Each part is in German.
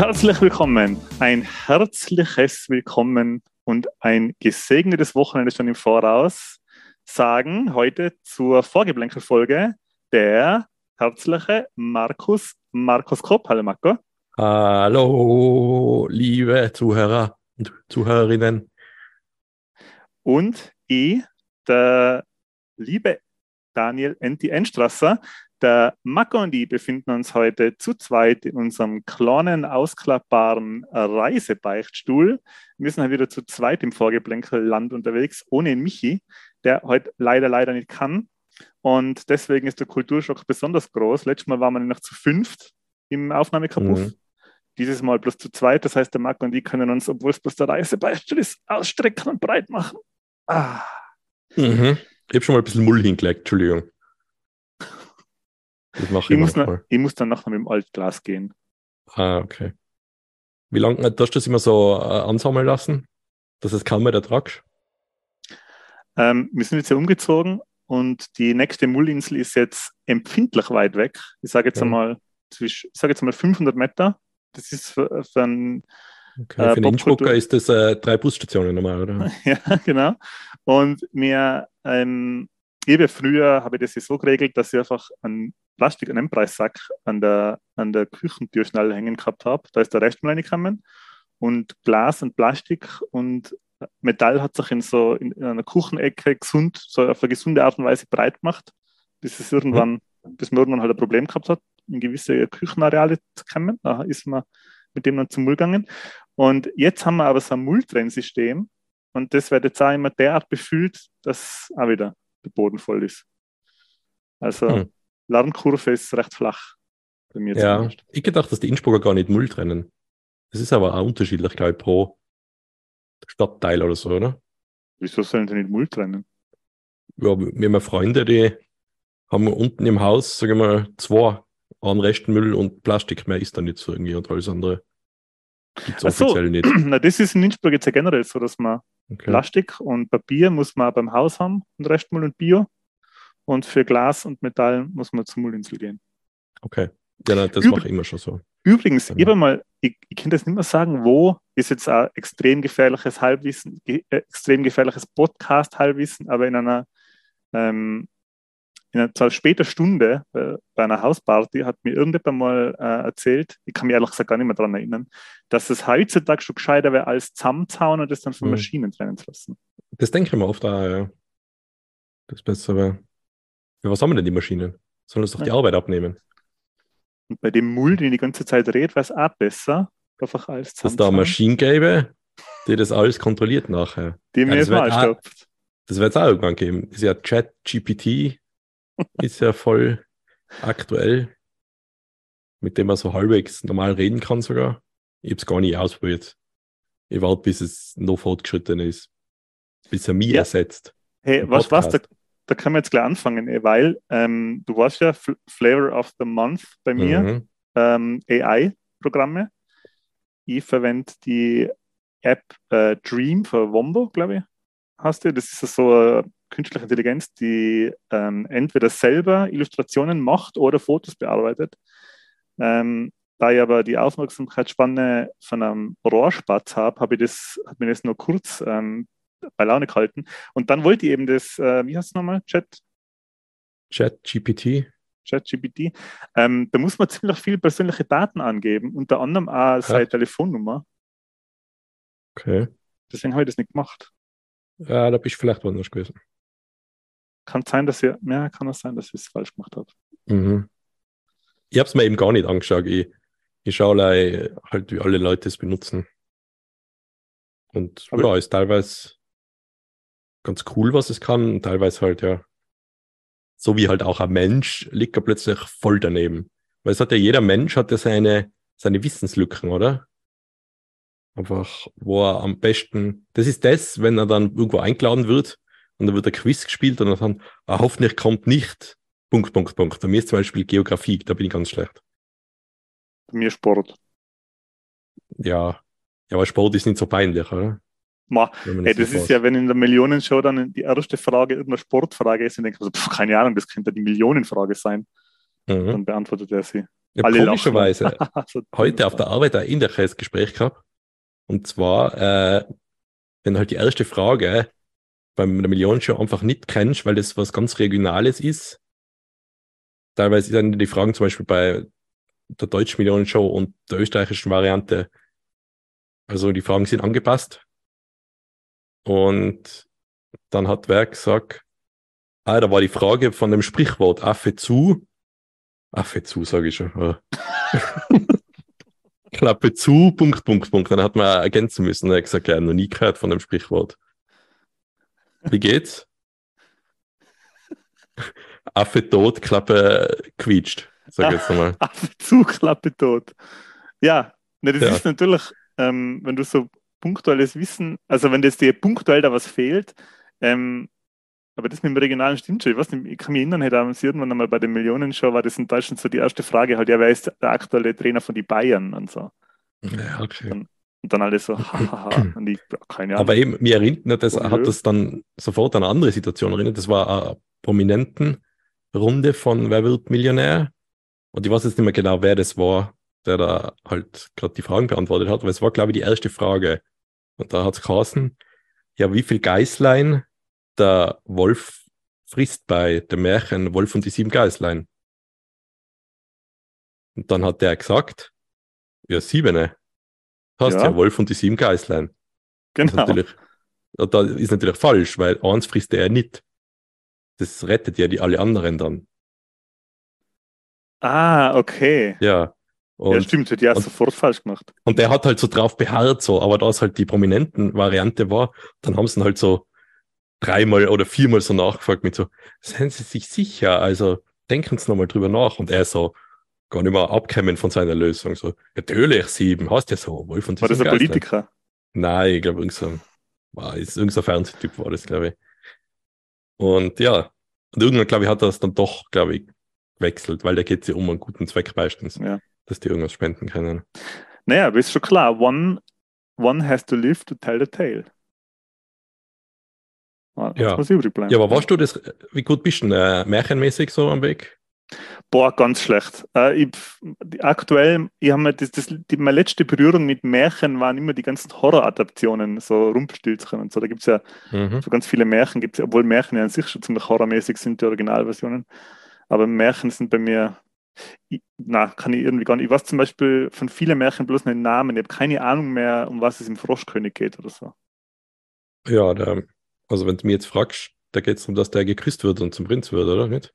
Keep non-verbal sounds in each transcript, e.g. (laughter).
Herzlich willkommen, ein herzliches Willkommen und ein gesegnetes Wochenende schon im Voraus sagen heute zur Vorgeblänkelfolge der herzliche Markus Markus Kopp. Hallo Marco. Hallo, liebe Zuhörer und Zuhörerinnen. Und ich, der liebe Daniel Enti Enstrasser, der Marco und ich befinden uns heute zu zweit in unserem kleinen, ausklappbaren Reisebeichtstuhl. Wir sind halt wieder zu zweit im Vorgeblänkelland unterwegs, ohne Michi, der heute leider, leider nicht kann. Und deswegen ist der Kulturschock besonders groß. Letztes Mal waren wir noch zu fünft im Aufnahmekabuff. Mhm. Dieses Mal bloß zu zweit. Das heißt, der Marco und ich können uns, obwohl es bloß der Reisebeichtstuhl ist, ausstrecken und breit machen. Ah. Mhm. Ich habe schon mal ein bisschen Mull hingelegt, Entschuldigung. Das mache ich, ich, muss noch, ich muss dann nachher mit dem Altglas gehen. Ah, okay. Wie lange hast du das immer so äh, ansammeln lassen, dass es kaum mehr ertragst? Ähm, wir sind jetzt ja umgezogen und die nächste Mullinsel ist jetzt empfindlich weit weg. Ich sage jetzt ja. einmal, ich sage jetzt einmal 500 Meter. Das ist für, für einen Okay, äh, für den Innsbrucker ist das äh, drei Busstationen normal, oder? (laughs) ja, genau. Und mir, ähm, eben früher habe ich das so geregelt, dass ich einfach einen Plastik, einen Einpreissack an der, an der Küchentür schnell hängen gehabt habe. Da ist der Rest mal reingekommen. Und Glas und Plastik und Metall hat sich in so in, in einer Kuchenecke gesund, so auf eine gesunde Art und Weise breit gemacht, bis es irgendwann, mhm. bis man irgendwann halt ein Problem gehabt hat, in gewisse Küchenareale zu kommen. Da ist man mit dem dann zum Müll gegangen. Und jetzt haben wir aber so ein Mülltrennsystem und das wird jetzt auch immer derart befüllt, dass auch wieder der Boden voll ist. Also mhm. Lernkurve ist recht flach. Bei mir ja, zumindest. ich gedacht, dass die Innsbrucker gar nicht Müll trennen. Das ist aber auch unterschiedlich, glaube ich, pro Stadtteil oder so, oder? Wieso sollen sie nicht Müll trennen? Ja, wir haben Freunde, die haben unten im Haus, sagen wir mal, zwei an Restmüll und Plastik mehr ist da nicht so irgendwie und alles andere gibt es offiziell so. nicht. (clears throat) Na, das ist in Innsbruck jetzt ja generell so, dass man okay. Plastik und Papier muss man beim Haus haben und Restmüll und Bio. Und für Glas und Metall muss man zur Mullinsel gehen. Okay. Ja, das mache ich immer schon so. Übrigens, ja. ich, mal, ich, ich kann das nicht mehr sagen, wo ist jetzt ein extrem gefährliches Halbwissen, ge äh, extrem gefährliches Podcast-Halbwissen, aber in einer, ähm, in einer zwar später Stunde äh, bei einer Hausparty hat mir irgendjemand mal äh, erzählt, ich kann mich ehrlich gesagt gar nicht mehr daran erinnern, dass es heutzutage schon gescheiter wäre, als zusammenzauen und das dann von mhm. Maschinen trennen zu lassen. Das denke ich mir oft, auch, ja. Das besser wäre. Ja, was haben wir denn die Maschinen? Sollen uns doch die ja. Arbeit abnehmen. Und bei dem Mull, den ich die ganze Zeit redet, wäre es auch besser, einfach alles Dass da eine Maschine gäbe, die das alles kontrolliert nachher. Die mir ja, jetzt mal stoppt. Das wird es auch irgendwann geben. Das ist ja Chat-GPT, ist ja voll aktuell, mit dem man so halbwegs normal reden kann sogar. Ich habe es gar nicht ausprobiert. Ich warte, bis es noch fortgeschritten ist. Bis er mich ja. ersetzt. Hey, was, was, da, da können wir jetzt gleich anfangen, eh, weil ähm, du warst ja F Flavor of the Month bei mir, mhm. ähm, AI-Programme. Ich verwende die App äh, Dream für Wombo, glaube ich, hast du. Das ist so eine künstliche Intelligenz, die ähm, entweder selber Illustrationen macht oder Fotos bearbeitet. Ähm, da ich aber die Aufmerksamkeitsspanne von einem Rohrspatz habe, habe ich das, hat mir das nur kurz ähm, bei Laune gehalten. Und dann wollte ich eben das, äh, wie heißt es nochmal? Chat? Chat GPT. Chat GPT. Ähm, da muss man ziemlich viele persönliche Daten angeben, unter anderem auch seine Telefonnummer. Okay. Deswegen habe ich das nicht gemacht. Ja, da bist du vielleicht woanders gewesen. Kann sein, dass ihr, ja, kann es sein, dass ich es falsch gemacht habe. Mhm. Ich habe es mir eben gar nicht angeschaut. Ich, ich schaue halt, wie alle Leute es benutzen. Und Aber ja, ist teilweise ganz cool, was es kann. Und teilweise halt, ja, so wie halt auch ein Mensch, liegt er plötzlich voll daneben. Weil es hat ja jeder Mensch hat ja seine, seine Wissenslücken, oder? Einfach, wo er am besten, das ist das, wenn er dann irgendwo eingeladen wird und dann wird der Quiz gespielt und dann, ah, hoffentlich kommt nicht, Punkt, Punkt, Punkt. Bei mir ist zum Beispiel Geografie, da bin ich ganz schlecht. Bei mir Sport. ja, ja, aber Sport ist nicht so peinlich, oder? Ma, hey, das ist ja, wenn in der Millionenshow dann die erste Frage irgendeine Sportfrage ist, dann denke ich so, pf, keine Ahnung, das könnte die Millionenfrage sein. Mhm. Dann beantwortet er sie. Ich habe komischerweise (laughs) so heute auf der Arbeit ein ähnliches Gespräch gehabt. Und zwar, äh, wenn halt die erste Frage beim der Millionenshow einfach nicht kennst, weil das was ganz Regionales ist. Teilweise sind die Fragen zum Beispiel bei der deutschen Millionenshow und der österreichischen Variante, also die Fragen sind angepasst. Und dann hat wer gesagt, ah, da war die Frage von dem Sprichwort Affe zu. Affe zu, sage ich schon. (laughs) Klappe zu, Punkt, Punkt, Punkt. Dann hat man ergänzen müssen. Er hat gesagt, hat noch nie gehört von dem Sprichwort. Wie geht's? (laughs) Affe tot, Klappe quietscht. Sag jetzt nochmal. (laughs) Affe zu, Klappe tot. Ja, ne, das ja. ist natürlich, ähm, wenn du so punktuelles Wissen, also wenn das dir punktuell da was fehlt, ähm, aber das mit dem Regionalen stimmt schon. Ich, weiß nicht, ich kann mich erinnern, hätte damals irgendwann einmal bei den Millionenshow war das in Deutschland so die erste Frage halt, ja, wer ist der aktuelle Trainer von den Bayern und so. Ja, okay. Und, und dann alles so, hahaha, (laughs) und ich, keine Ahnung. Aber eben, mir erinnert das, hat das dann sofort an eine andere Situation erinnert. Das war eine Prominenten-Runde von Wer wird Millionär? Und ich weiß jetzt nicht mehr genau, wer das war, der da halt gerade die Fragen beantwortet hat, weil es war, glaube ich, die erste Frage. Und da hat es geheißen, ja, wie viel Geißlein der Wolf frisst bei dem Märchen Wolf und die sieben Geißlein. Und dann hat der gesagt, ja, siebene. Hast ja, ja Wolf und die sieben Geißlein. Genau. Das ist, das ist natürlich falsch, weil eins frisst er nicht. Das rettet ja die alle anderen dann. Ah, okay. Ja. Und, ja, stimmt, hätte ich auch sofort falsch gemacht. Und der hat halt so drauf beharrt, so, aber da es halt die prominenten Variante war, dann haben sie ihn halt so dreimal oder viermal so nachgefragt mit so, seien Sie sich sicher, also denken Sie nochmal drüber nach. Und er so gar nicht mehr abkämen von seiner Lösung. So, natürlich, sieben, hast ja so, Wolf und War das ein Geist Politiker? Nein, ich glaube, irgendein, war, ist irgendein Fernsehtyp war das, glaube ich. Und ja, und irgendwann, glaube ich, hat er es dann doch, glaube ich, gewechselt, weil da geht es ja um einen guten Zweck meistens. Ja dass die irgendwas spenden können. Naja, aber ist schon klar, one, one has to live to tell the tale. Ah, ja. Muss übrig bleiben. ja, aber warst du das, wie gut bist du denn, äh, märchenmäßig so am Weg? Boah, ganz schlecht. Äh, ich, aktuell, ich habe das, das, die, meine letzte Berührung mit Märchen waren immer die ganzen Horroradaptionen, so Rumpelstilzchen und so. Da gibt es ja mhm. so ganz viele Märchen, gibt's, obwohl Märchen ja an sich schon ziemlich horrormäßig sind, die Originalversionen. Aber Märchen sind bei mir ich, na, kann ich irgendwie gar nicht. Ich weiß zum Beispiel von vielen Märchen bloß einen Namen. Ich habe keine Ahnung mehr, um was es im Froschkönig geht oder so. Ja, der, also wenn du mir jetzt fragst, da geht es darum, dass der geküsst wird und zum Prinz wird, oder nicht?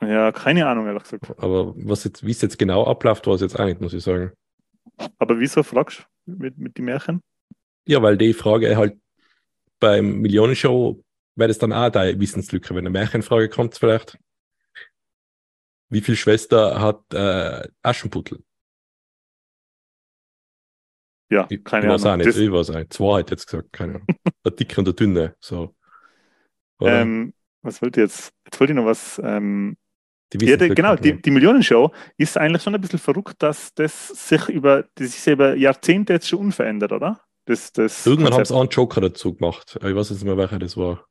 Ja, keine Ahnung, ehrlich gesagt. Aber was jetzt, wie es jetzt genau abläuft, war es jetzt auch nicht, muss ich sagen. Aber wieso fragst du mit, mit den Märchen? Ja, weil die Frage halt beim Millionenshow wäre das dann auch deine Wissenslücke. Wenn eine Märchenfrage kommt, vielleicht wie viel Schwester hat äh, Aschenputtel? Ja, keine ich, Ahnung. Auch nicht, das... Ich weiß nicht. Zwei hat jetzt gesagt, keine Ahnung. der dicke und der dünne. So. Ähm, was wollte jetzt? Jetzt wollte ich noch was. Ähm, die ja, die, genau, die, die Millionenshow ist eigentlich schon ein bisschen verrückt, dass das sich über, das ist über Jahrzehnte jetzt schon unverändert, oder? Das, das Irgendwann haben sie auch einen Joker dazu gemacht. Ich weiß jetzt nicht mehr, welcher das war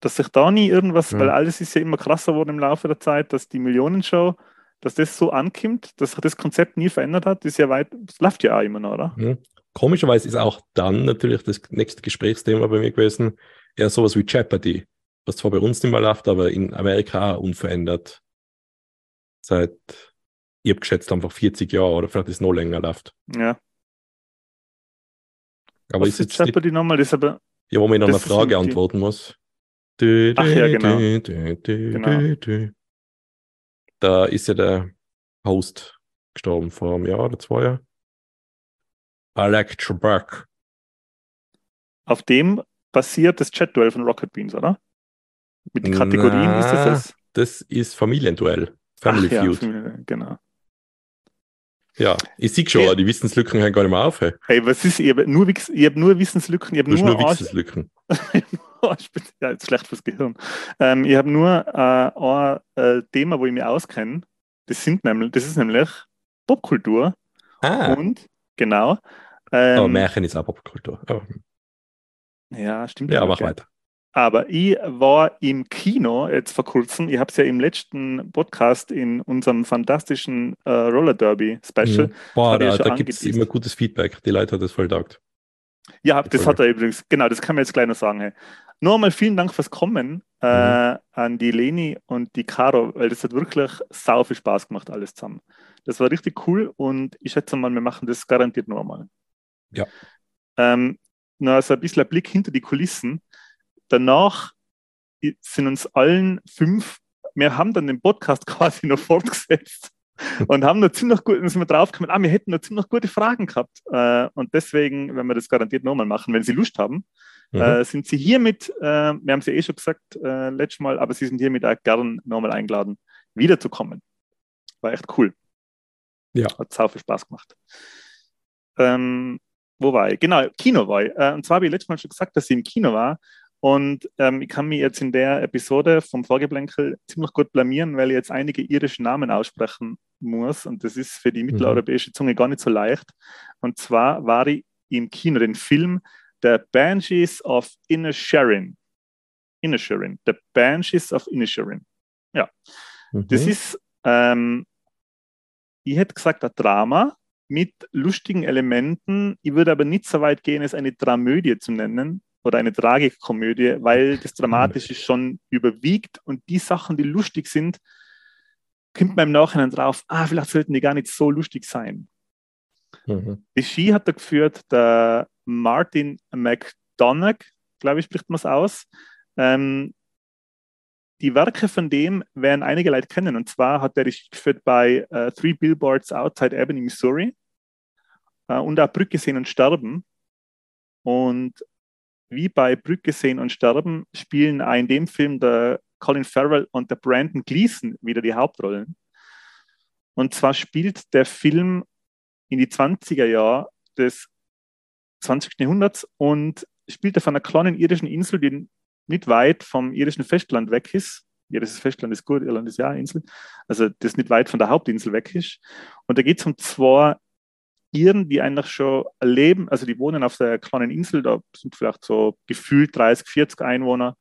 dass sich da nie irgendwas, ja. weil alles ist ja immer krasser geworden im Laufe der Zeit, dass die Millionenshow, dass das so ankommt, dass sich das Konzept nie verändert hat, ist ja weit, das läuft ja auch immer noch, oder? Ja. Komischerweise ist auch dann natürlich das nächste Gesprächsthema bei mir gewesen, eher sowas wie Jeopardy, was zwar bei uns nicht mehr läuft, aber in Amerika unverändert. Seit, ich habe geschätzt, einfach 40 Jahre oder vielleicht ist es noch länger läuft. Ja. Aber was ist jetzt Jeopardy nochmal? Das aber, ja, wo man noch eine Frage antworten muss. Ach ja, genau. genau. Da ist ja der Host gestorben vor einem Jahr oder zwei Jahren. Alec Trebek. Auf dem basiert das Chat-Duell von Rocket Beans, oder? Mit den Kategorien Na, ist das das? Das ist Familienduell. Family Ach, Feud. Ja, genau. Ja, ich sehe schon, hey. die Wissenslücken hören gar nicht mehr auf. Hey, hey was ist, ich habe nur, hab nur Wissenslücken. Ich habe nur, nur Wissenslücken. (laughs) (laughs) ja, jetzt schlecht fürs Gehirn. Ähm, ich habe nur äh, ein äh, Thema, wo ich mich auskenne. Das, sind nämlich, das ist nämlich Popkultur. Ah, Und, genau. aber Ähm, Märchen ist auch Popkultur. Aber, ja, stimmt. ja, mach weiter. Aber ich war im Kino jetzt vor kurzem. Ich habe es ja im letzten Podcast in unserem fantastischen äh, Roller Derby Special. Mhm. Boah, ich ja da, da gibt es immer gutes Feedback. Die Leute hat das voll taugt. Ja, das hat er übrigens. Genau, das kann man jetzt gleich noch sagen. Hey. Nur einmal vielen Dank fürs Kommen äh, Mhm. an die Leni und die Caro, weil das hat wirklich sau viel Spaß gemacht, alles zusammen. Das war richtig cool und ich schätze mal, wir machen das garantiert noch einmal. Ja. Ähm, noch so ein bisschen ein Blick hinter die Kulissen. Danach sind uns allen fünf, wir haben dann den Podcast (laughs) quasi noch fortgesetzt (laughs) und haben noch ziemlich gut, sind wir draufgekommen, ah, wir hätten noch ziemlich gute Fragen gehabt. Äh, und deswegen, wenn wir das garantiert nochmal machen, wenn Sie Lust haben, Mhm. äh, sind Sie hiermit, äh, wir haben es ja eh schon gesagt äh, letztes Mal, aber Sie sind hiermit auch gern nochmal eingeladen, wiederzukommen. War echt cool. Ja. Hat sau viel Spaß gemacht. Ähm, wo war ich? Genau, Kino war ich. Äh, und zwar habe ich letztes Mal schon gesagt, dass ich im Kino war. Und ähm, ich kann mich jetzt in der Episode vom Vorgeblänkel ziemlich gut blamieren, weil ich jetzt einige irische Namen aussprechen muss. Und das ist für die mitteleuropäische Zunge gar nicht so leicht. Und zwar war ich im Kino den Film The Banshees of Inisherin. Inisherin. The Banshees of Inisherin. Das Mhm. ist, ähm, ich hätte gesagt, ein Drama mit lustigen Elementen. Ich würde aber nicht so weit gehen, es eine Dramödie zu nennen oder eine Tragikkomödie, weil das Dramatische schon überwiegt und die Sachen, die lustig sind, kommt man im Nachhinein drauf, ah, vielleicht sollten die gar nicht so lustig sein. Mhm. Regie hat da geführt der Martin McDonagh, glaube ich, spricht man es aus. Ähm, die Werke von dem werden einige Leute kennen. Und zwar hat er Regie geführt bei äh, Three Billboards Outside Albany, Missouri äh, und auch Brücke sehen und sterben. Und wie bei Brücke sehen und sterben spielen auch in dem Film der Colin Farrell und der Brandon Gleason wieder die Hauptrollen. Und zwar spielt der Film in die 20er Jahre des 20. Jahrhunderts und spielt auf einer kleinen irischen Insel, die nicht weit vom irischen Festland weg ist. Irisches Festland ist gut, Irland ist ja eine Insel. Also das nicht weit von der Hauptinsel weg ist. Und da geht es um zwei Iren, die eigentlich schon leben, also die wohnen auf der kleinen Insel, da sind vielleicht so gefühlt 30, 40 Einwohner.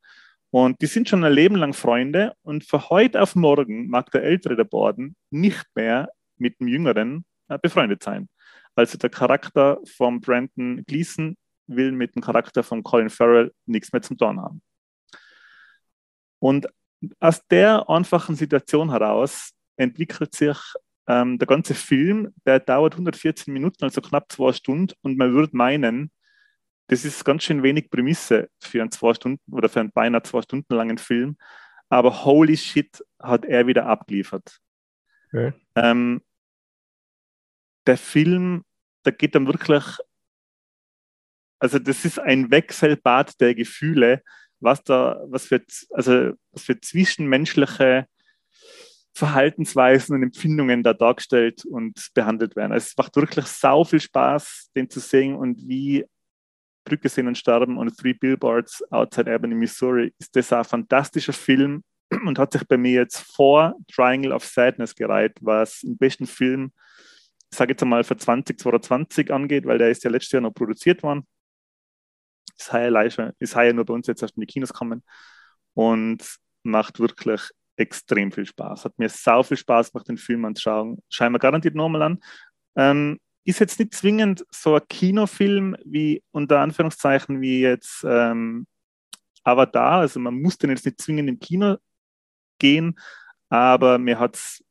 Und die sind schon ein Leben lang Freunde. Und von heute auf morgen mag der Ältere der beiden nicht mehr mit dem Jüngeren äh, befreundet sein. Also der Charakter von Brandon Gleason will mit dem Charakter von Colin Farrell nichts mehr zum tun haben. Und aus der einfachen Situation heraus entwickelt sich ähm, der ganze Film, der dauert 114 Minuten, also knapp zwei Stunden, und man würde meinen, das ist ganz schön wenig Prämisse für einen zwei Stunden oder für einen beinahe zwei Stunden langen Film. Aber holy shit, hat er wieder abgeliefert. Okay. Ähm, der Film, da geht dann wirklich, also das ist ein Wechselbad der Gefühle, was da, was für, also was für zwischenmenschliche Verhaltensweisen und Empfindungen da dargestellt und behandelt werden. Also es macht wirklich sau viel Spaß, den zu sehen und wie Brücke sehen und sterben und Three Billboards Outside Albany, Missouri, ist das ein fantastischer Film und hat sich bei mir jetzt vor Triangle of Sadness gereiht, was im besten Film, sage jetzt einmal für 2022 angeht, weil der ist ja letztes Jahr noch produziert worden. Ist heuer, leider, ist heuer nur bei uns jetzt erst in die Kinos gekommen und macht wirklich extrem viel Spaß. Hat mir sau viel Spaß gemacht, den Film anzuschauen. Schauen wir garantiert nochmal an. Ähm, ist jetzt nicht zwingend so ein Kinofilm wie unter Anführungszeichen wie jetzt ähm, Avatar. Also man muss den jetzt nicht zwingend im Kino gehen, aber mir hat es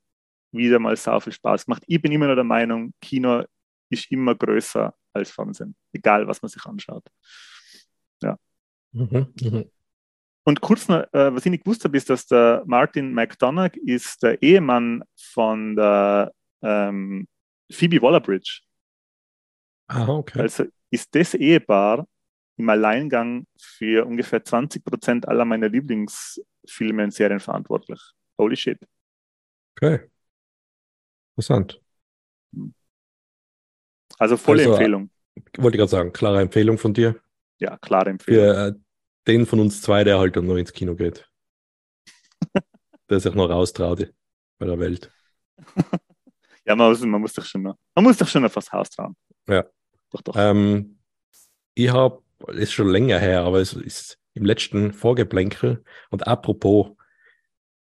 wieder mal sau viel Spaß gemacht. Ich bin immer noch der Meinung, Kino ist immer größer als Fernsehen, egal was man sich anschaut. Ja. Mhm. Mhm. Und kurz noch, äh, was ich nicht gewusst habe, ist, dass der Martin McDonagh ist der Ehemann von der ähm, Phoebe Waller-Bridge. Ah, okay. Also ist das Ehepaar im Alleingang für ungefähr 20 Prozent aller meiner Lieblingsfilme und Serien verantwortlich. Holy shit. okay. Interessant. Also volle Also, Empfehlung. Wollte ich gerade sagen, klare Empfehlung von dir. Ja, klare Empfehlung. Für äh, den von uns zwei, der halt dann noch ins Kino geht. (laughs) der sich noch raustraut bei der Welt. (laughs) Ja, man muss, man muss doch schon noch, man muss doch schon noch, was Haus trauen. Ja. Doch, doch. Ähm, ich habe, ist schon länger her, aber es ist im letzten Vorgeplänkel. Und apropos,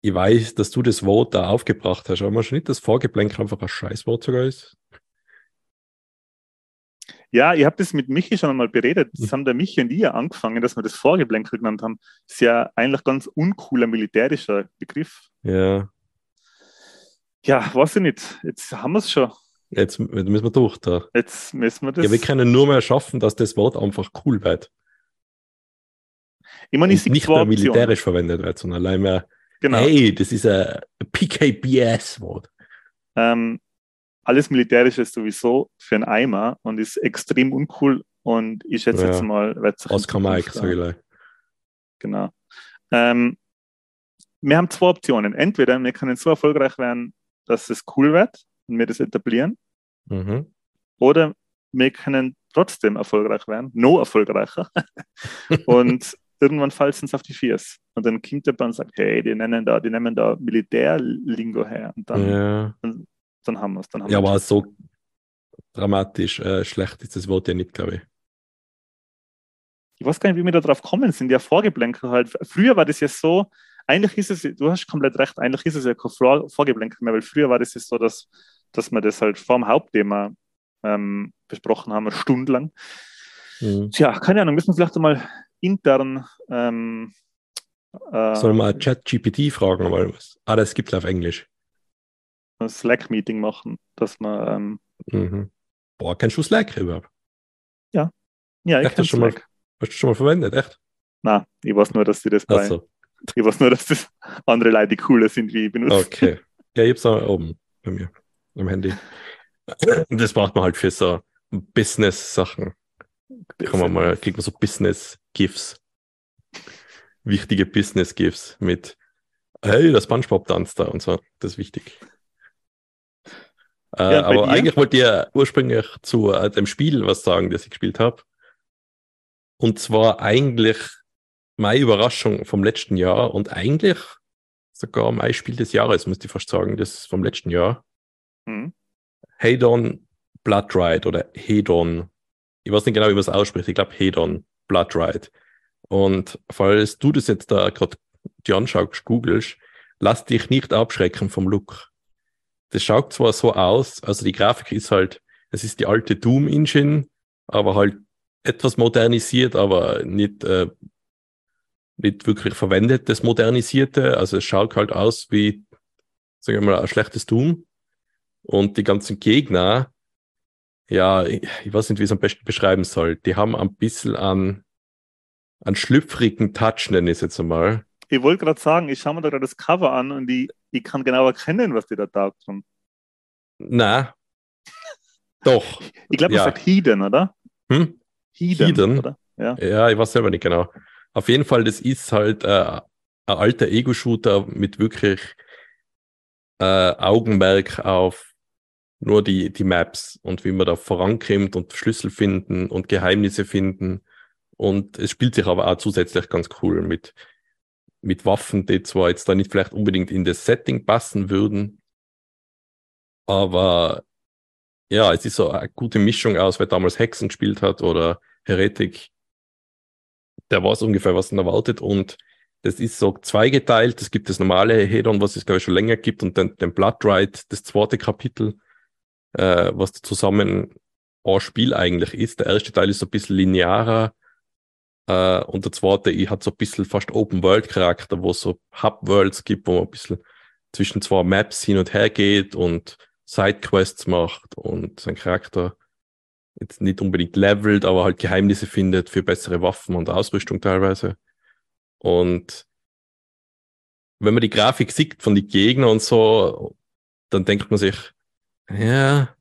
ich weiß, dass du das Wort da aufgebracht hast, aber man schon nicht, dass Vorgeplänkel einfach ein Scheißwort sogar ist. Ja, ich habe das mit Michi schon einmal beredet. Das haben der Michi und ich ja angefangen, dass wir das Vorgeplänkel genannt haben. Das ist ja eigentlich ganz uncooler militärischer Begriff. Ja, Ja, weiß ich nicht. Jetzt haben wir es schon. jetzt müssen wir durch da. Jetzt müssen wir das. Ja, wir können nur mehr schaffen, dass das Wort einfach cool wird. ich meine, ich nicht mehr militärisch verwendet wird, sondern allein mehr, Genau. hey, das ist ein PKBS-Wort. Ähm, alles Militärische ist sowieso für einen Eimer und ist extrem uncool. Und ich schätze Ja. jetzt mal, wird sich Oscar Mike, sag ich gleich. Genau. Ähm, wir haben zwei Optionen. Entweder wir können so erfolgreich werden, dass es cool wird und wir das etablieren, Mhm. oder wir können trotzdem erfolgreich werden, noch erfolgreicher. (laughs) und irgendwann fällt es uns auf die Viers. Und dann kommt jemand und sagt, hey, die nennen da, die nehmen da Militärlingo her. Und dann, Ja. dann haben wir es. Dann ja, aber es. so dramatisch äh, schlecht ist das Wort ja nicht, glaube ich. ich weiß gar nicht, wie wir da drauf kommen sind, ja Vorgeblänkel halt. Früher war das ja so, eigentlich ist es, du hast komplett recht, eigentlich ist es ja kein Vor Vorgeblänkel mehr, weil früher war das ja so, dass, dass wir das halt vor dem Hauptthema ähm, besprochen haben, stundenlang. Mhm. Tja, keine Ahnung, müssen wir vielleicht einmal intern ähm, äh, Sollen wir ChatGPT fragen, weil was? Ah, das gibt's auf Englisch. ein Slack-Meeting machen, dass wir, ähm, Mhm. Boah, kennst du Slack überhaupt? ja, ich Echt, kenn hast du schon mal- Slack. Hast du schon mal verwendet, echt? Nein, ich weiß nur, dass die das bei, Achso, (laughs) ich weiß nur, dass das andere Leute cooler sind, wie ich benutze. okay. Ja, ich hab's auch oben bei mir am Handy. (laughs) Das braucht man halt für so Business-Sachen. Kann man mal, kriegt man so Business-GIFs. Wichtige Business-GIFs mit Hey, der Spongebob tanzt da und so. Das ist wichtig. Äh, Ja, bei aber dir? eigentlich wollte ich ja ursprünglich zu äh, dem Spiel was sagen, das ich gespielt habe. Und zwar eigentlich meine Überraschung vom letzten Jahr und eigentlich sogar mein Spiel des Jahres, müsste ich fast sagen, das ist vom letzten Jahr. Hm. Hedon Blood Ride oder Hedon. Ich weiß nicht genau, wie man es ausspricht. Ich glaube Hedon Blood Ride. Und falls du das jetzt da gerade dir anschaust, googelst, lass dich nicht abschrecken vom Look. Das schaut zwar so aus, also die Grafik ist halt, es ist die alte Doom Engine, aber halt etwas modernisiert, aber nicht, äh, nicht wirklich verwendet, das Modernisierte. Also es schaut halt aus wie, sagen wir mal, ein schlechtes Doom. Und die ganzen Gegner, ja, ich, ich weiß nicht, wie ich es am besten beschreiben soll. Die haben ein bisschen an, an schlüpfrigen Touch, nenne ich es jetzt einmal. Ich wollte gerade sagen, ich schaue mir da gerade das Cover an und ich, ich kann genau erkennen, was die da taugt haben. Na, doch. (laughs) Ich glaube, man Ja. sagt Heathen, oder? Hm? Heathen, Heathen? oder? Ja. Ja, ich weiß selber nicht genau. Auf jeden Fall, das ist halt äh, ein alter Ego-Shooter mit wirklich äh, Augenmerk auf nur die, die Maps und wie man da vorankommt und Schlüssel finden und Geheimnisse finden. Und es spielt sich aber auch zusätzlich ganz cool mit, mit Waffen, die zwar jetzt da nicht vielleicht unbedingt in das Setting passen würden, aber ja, es ist so eine gute Mischung aus, wer damals Hexen gespielt hat oder Heretic. Der weiß ungefähr, was ihn erwartet und das ist so zweigeteilt. Es gibt das normale Hedon, was es glaube ich schon länger gibt und dann den Blood Ride, das zweite Kapitel, äh, was zusammen ein Spiel eigentlich ist. Der erste Teil ist so ein bisschen linearer äh, und der zweite hat so ein bisschen fast Open World Charakter, wo es so Hub Worlds gibt, wo man ein bisschen zwischen zwei Maps hin und her geht und Sidequests macht und sein Charakter jetzt nicht unbedingt levelt, aber halt Geheimnisse findet für bessere Waffen und Ausrüstung teilweise. Und wenn man die Grafik sieht von den Gegnern und so, dann denkt man sich, ja,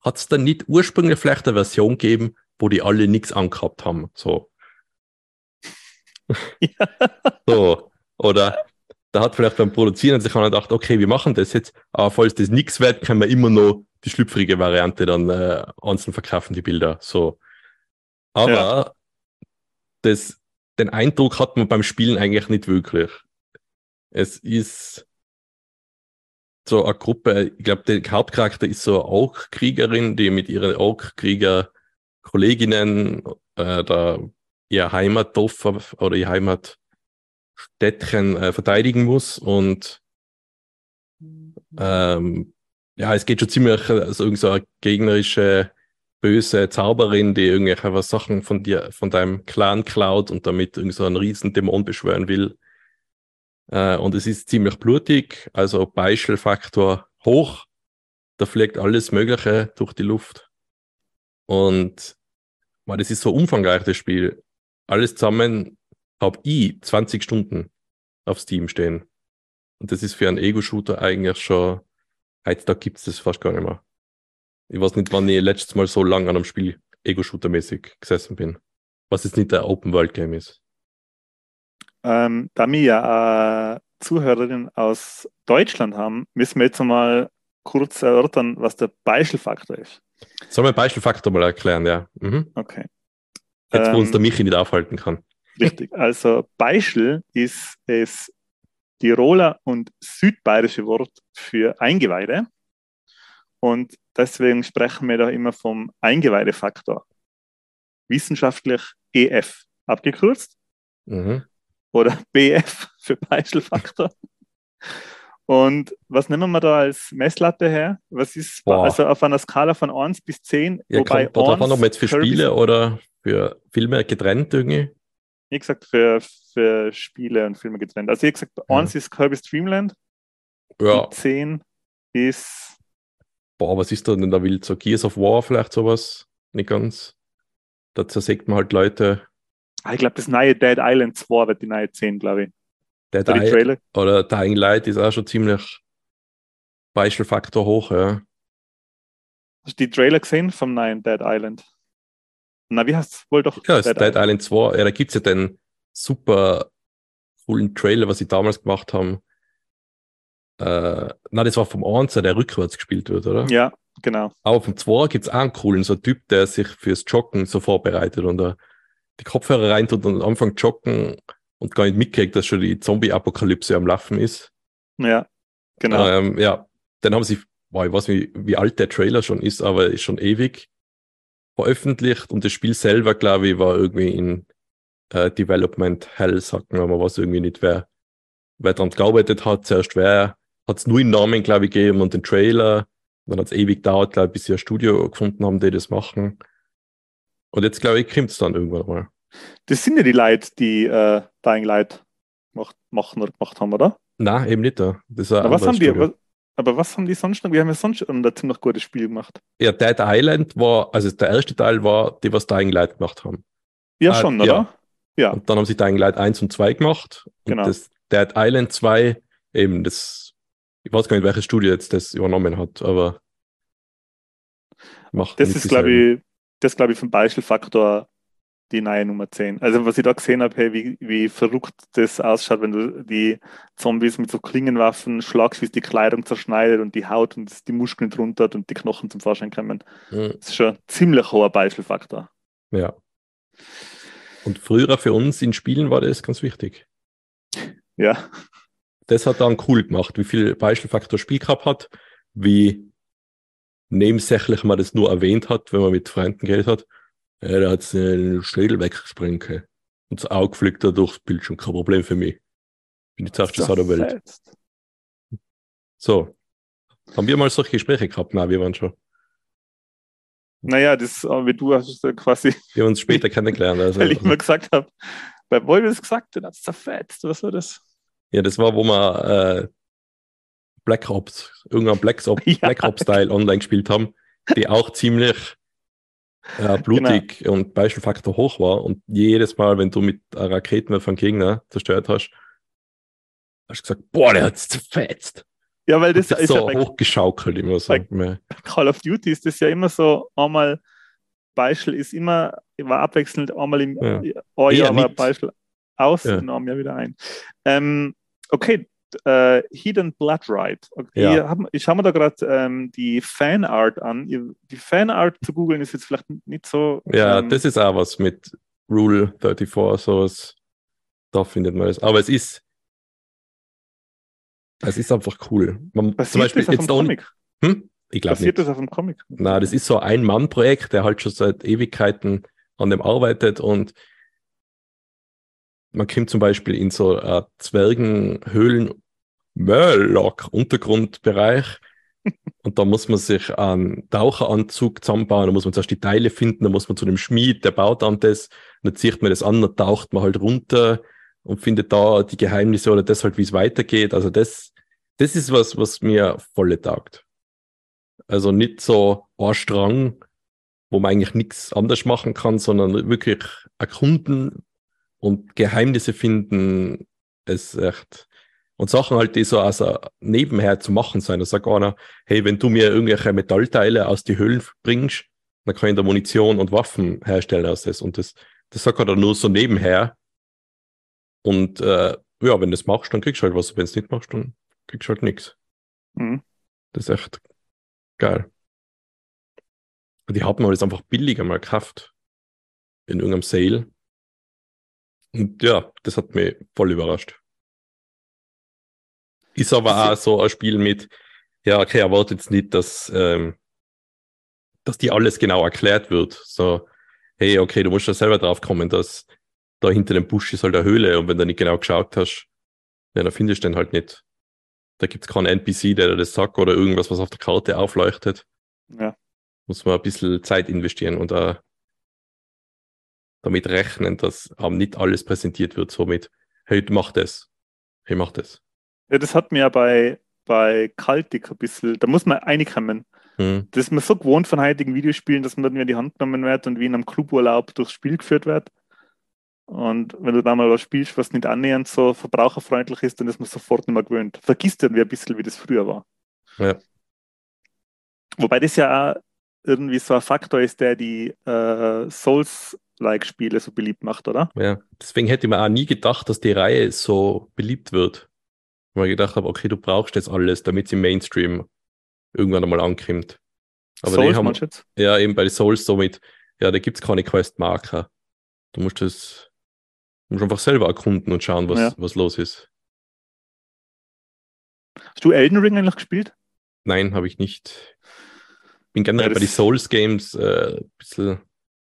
hat es dann nicht ursprünglich vielleicht eine Version gegeben, wo die alle nichts angehabt haben? So. Ja. (laughs) So. Oder da hat vielleicht beim Produzieren sich einer gedacht, okay, wir machen das jetzt, aber falls das nichts wird, können wir immer noch die schlüpfrige Variante dann äh, einzeln verkaufen, die Bilder. So. Aber Ja. das, den Eindruck hat man beim Spielen eigentlich nicht wirklich. Es ist so eine Gruppe, ich glaube, der Hauptcharakter ist so eine Ork-Kriegerin, die mit ihren Ork-Krieger-Kolleginnen äh, da ihr Heimatdorf oder ihr Heimatstädtchen äh, verteidigen muss und ähm, ja, es geht schon ziemlich, also irgend so eine gegnerische, böse Zauberin, die irgendwelche Sachen von dir, von deinem Clan klaut und damit irgend so einen riesen Dämon beschwören will. Äh, und es ist ziemlich blutig, also Beischelfaktor hoch. Da fliegt alles Mögliche durch die Luft. Und weil das ist so umfangreich, das Spiel. Alles zusammen habe ich 20 Stunden auf Steam stehen. Und das ist für einen Ego-Shooter eigentlich schon, heutzutage gibt es das fast gar nicht mehr. Ich weiß nicht, wann ich letztes Mal so lange an einem Spiel Ego-Shooter-mäßig gesessen bin. Was jetzt nicht der Open-World-Game ist. Ähm, da wir ja äh, Zuhörerinnen aus Deutschland haben, müssen wir jetzt mal kurz erörtern, was der Beispielfaktor ist. Sollen wir Beispielfaktor mal erklären, ja? Mhm. Okay. Jetzt, wo Ähm, uns der Michi nicht aufhalten kann. Richtig. Also Beischel ist das Tiroler und südbayerische Wort für Eingeweide. Und deswegen sprechen wir da immer vom Eingeweidefaktor. Wissenschaftlich EF abgekürzt Mhm. Oder (laughs) BF für Beischelfaktor. Und was nehmen wir da als Messlatte her? Was ist Boah. also auf einer Skala von 1 bis 10? Ja, wobei kommt drauf an, 1 ob jetzt für Spiele oder für Filme getrennt irgendwie. Wie gesagt, für, für Spiele und Filme getrennt. Also, wie gesagt, 1 ist Kirby's Dreamland, Ja, und 10 ist boah, was ist da denn da wild? So Gears of War vielleicht sowas? Nicht ganz. Da zersägt man halt Leute. Ah, ich glaube, das neue Dead Island 2 wird die neue 10, glaube ich. Der Bei die Dying, Trailer. oder Dying Light ist auch schon ziemlich Beispielfaktor hoch, ja. Hast du die Trailer gesehen vom neuen Dead Island? Na, wie heißt es wohl doch? Ja, das Dead, Island 2, ja, da gibt's ja den super coolen Trailer, was sie damals gemacht haben. Äh, na, das war vom 1, der rückwärts gespielt wird, oder? Ja, genau. Aber vom 2 gibt's auch einen coolen, so einen Typ, der sich fürs Joggen so vorbereitet und da die Kopfhörer reintut und anfängt joggen und gar nicht mitkriegt, dass schon die Zombie-Apokalypse am Laufen ist. Ja, genau. Ähm, ja, dann haben sie, boah, ich weiß nicht, wie alt der Trailer schon ist, aber ist schon ewig veröffentlicht und das Spiel selber, glaube ich, war irgendwie in äh, Development Hell, sagt man, man weiß irgendwie nicht, wer, wer dran gearbeitet hat. Zuerst wer hat es nur einen Namen, glaube ich, gegeben und den Trailer. Dann hat es ewig gedauert, glaube ich, bis sie ein Studio gefunden haben, die das machen. Und jetzt, glaube ich, kommt es dann irgendwann mal. Das sind ja die Leute, die äh, Dying Light macht, machen oder gemacht haben, oder? Nein, eben nicht da. Das ist was haben die, was, aber was haben die sonst noch? Wir haben ja sonst ein ziemlich gutes Spiel gemacht. Ja, Dead Island war, also der erste Teil war, die was Dying Light gemacht haben. Ja, Ah, schon, ja. oder? Ja, Und dann haben sie Dying Light 1 und 2 gemacht. Und Genau. das Dead Island 2, eben das, ich weiß gar nicht, welches Studio jetzt das übernommen hat, aber macht das ist, glaube ich, das glaube ich vom Beispielfaktor die neue Nummer 10. Also was ich da gesehen habe, hey, wie, wie verrückt das ausschaut, wenn du die Zombies mit so Klingenwaffen schlagst, wie es die Kleidung zerschneidet und die Haut und die Muskeln drunter hat und die Knochen zum Vorschein kommen. Mhm. Das ist schon ein ziemlich hoher Beispielfaktor. Ja. Und früher für uns in Spielen war das ganz wichtig. Ja, Das hat dann cool gemacht, wie viel Beispielfaktor Spiel gehabt hat, wie nebensächlich man das nur erwähnt hat, wenn man mit Freunden geredet hat. Ja, da hat den Schädel weggesprengt können. und das Auge fliegt da durchs Bildschirm, kein Problem für mich. Bin zuerst Sau der Welt. Zerfetzt. So. Haben wir mal solche Gespräche gehabt? Nein, wir waren schon. Naja, das, äh, wie du hast es ja quasi, Wir haben uns später (laughs) kennengelernt. Also, weil ich mal gesagt habe, bei Wolf es gesagt, dann hat es zerfetzt. Was war das? ja, das war, wo wir äh, Black Ops, irgendein Black Ops, (laughs) Ja. Black Ops-Style online gespielt haben, die auch ziemlich äh, blutig Genau. und Beispielfaktor hoch war. Und jedes Mal, wenn du mit einer Raketenwerfer einen Gegner zerstört hast, hast du gesagt, boah, der hat's zerfetzt. Ja, weil das Das ist ja so bei hochgeschaukelt immer so. Call of Duty ist das ja immer so, einmal Beispiel ist immer, war abwechselnd, einmal im Ja. Jahr war. Beispiel aus Ja. und ein Jahr wieder ein. Ähm, okay, äh, Hidden Blood Ride. Ja. ich, hab, ich schaue mir da gerade ähm, die Fanart an. Die Fanart zu googeln ist jetzt vielleicht nicht so. Ja, ähm, das ist auch was mit Rule 34, sowas. Da findet man es. Aber es ist, Es ist einfach cool. Man, zum Beispiel jetzt auch Comic? Hm? Ich glaube Basiert nicht. das auf dem Comic? Na, das ist so ein Mann-Projekt, der halt schon seit Ewigkeiten an dem arbeitet und man kommt zum Beispiel in so äh, Zwergenhöhlen Murloc-Untergrundbereich und da muss man sich einen Taucheranzug zusammenbauen, da muss man zuerst die Teile finden, da muss man zu dem Schmied, der baut dann das, dann zieht man das an, dann taucht man halt runter und findet da die Geheimnisse oder das halt, wie es weitergeht. Also das, das ist was, was mir volle taugt. Also nicht so ein Strang, wo man eigentlich nichts anders machen kann, sondern wirklich erkunden und Geheimnisse finden, ist echt. Und Sachen halt, die so also nebenher zu machen sein. Da sagt einer, hey, wenn du mir irgendwelche Metallteile aus die Höhlen bringst, dann kann ich da Munition und Waffen herstellen aus das. Und das, das sagt er dann nur so nebenher. Und äh, ja, wenn du das machst, dann kriegst du halt was. Wenn du es nicht machst, dann kriegst du halt nichts. Mhm. Das ist echt geil. Und die haben alles einfach billiger mal gekauft. In irgendeinem Sale. Und ja, das hat mich voll überrascht. Ist aber auch so ein Spiel mit, ja, okay, erwartet jetzt nicht, dass, ähm, dass dir alles genau erklärt wird. So, hey, okay, du musst da selber drauf kommen, dass da hinter dem Busch ist halt eine Höhle und wenn du nicht genau geschaut hast, ja, dann findest du den halt nicht. Da gibt es keinen NPC, der dir das sagt oder irgendwas, was auf der Karte aufleuchtet. Ja. Muss man ein bisschen Zeit investieren und auch damit rechnen, dass einem nicht alles präsentiert wird, so mit, hey, mach das. Hey, mach das. Ja, das hat mir ja bei, bei Kaltik ein bisschen, da muss man reinkommen. Hm. Das ist man so gewohnt von heutigen Videospielen, dass man dann wieder in die Hand genommen wird und wie in einem Cluburlaub durchs Spiel geführt wird. Und wenn du da mal was spielst, was nicht annähernd so verbraucherfreundlich ist, dann ist man sofort nicht mehr gewöhnt. Vergisst irgendwie ein bisschen, wie das früher war. Ja. Wobei das ja auch irgendwie so ein Faktor ist, der die äh, Souls-like-Spiele so beliebt macht, oder? Ja, deswegen hätte man auch nie gedacht, dass die Reihe so beliebt wird. Weil ich gedacht habe, okay, du brauchst jetzt alles, damit sie im Mainstream irgendwann einmal ankommt. Aber Souls, die haben, jetzt? ja, eben bei den Souls so mit, ja, da gibt es keine Quest-Marker. Du musst das Du musst einfach selber erkunden und schauen, was, ja. was los ist. Hast du Elden Ring eigentlich gespielt? Nein, habe ich nicht. Bin generell ja, bei den Souls Games äh, ein bisschen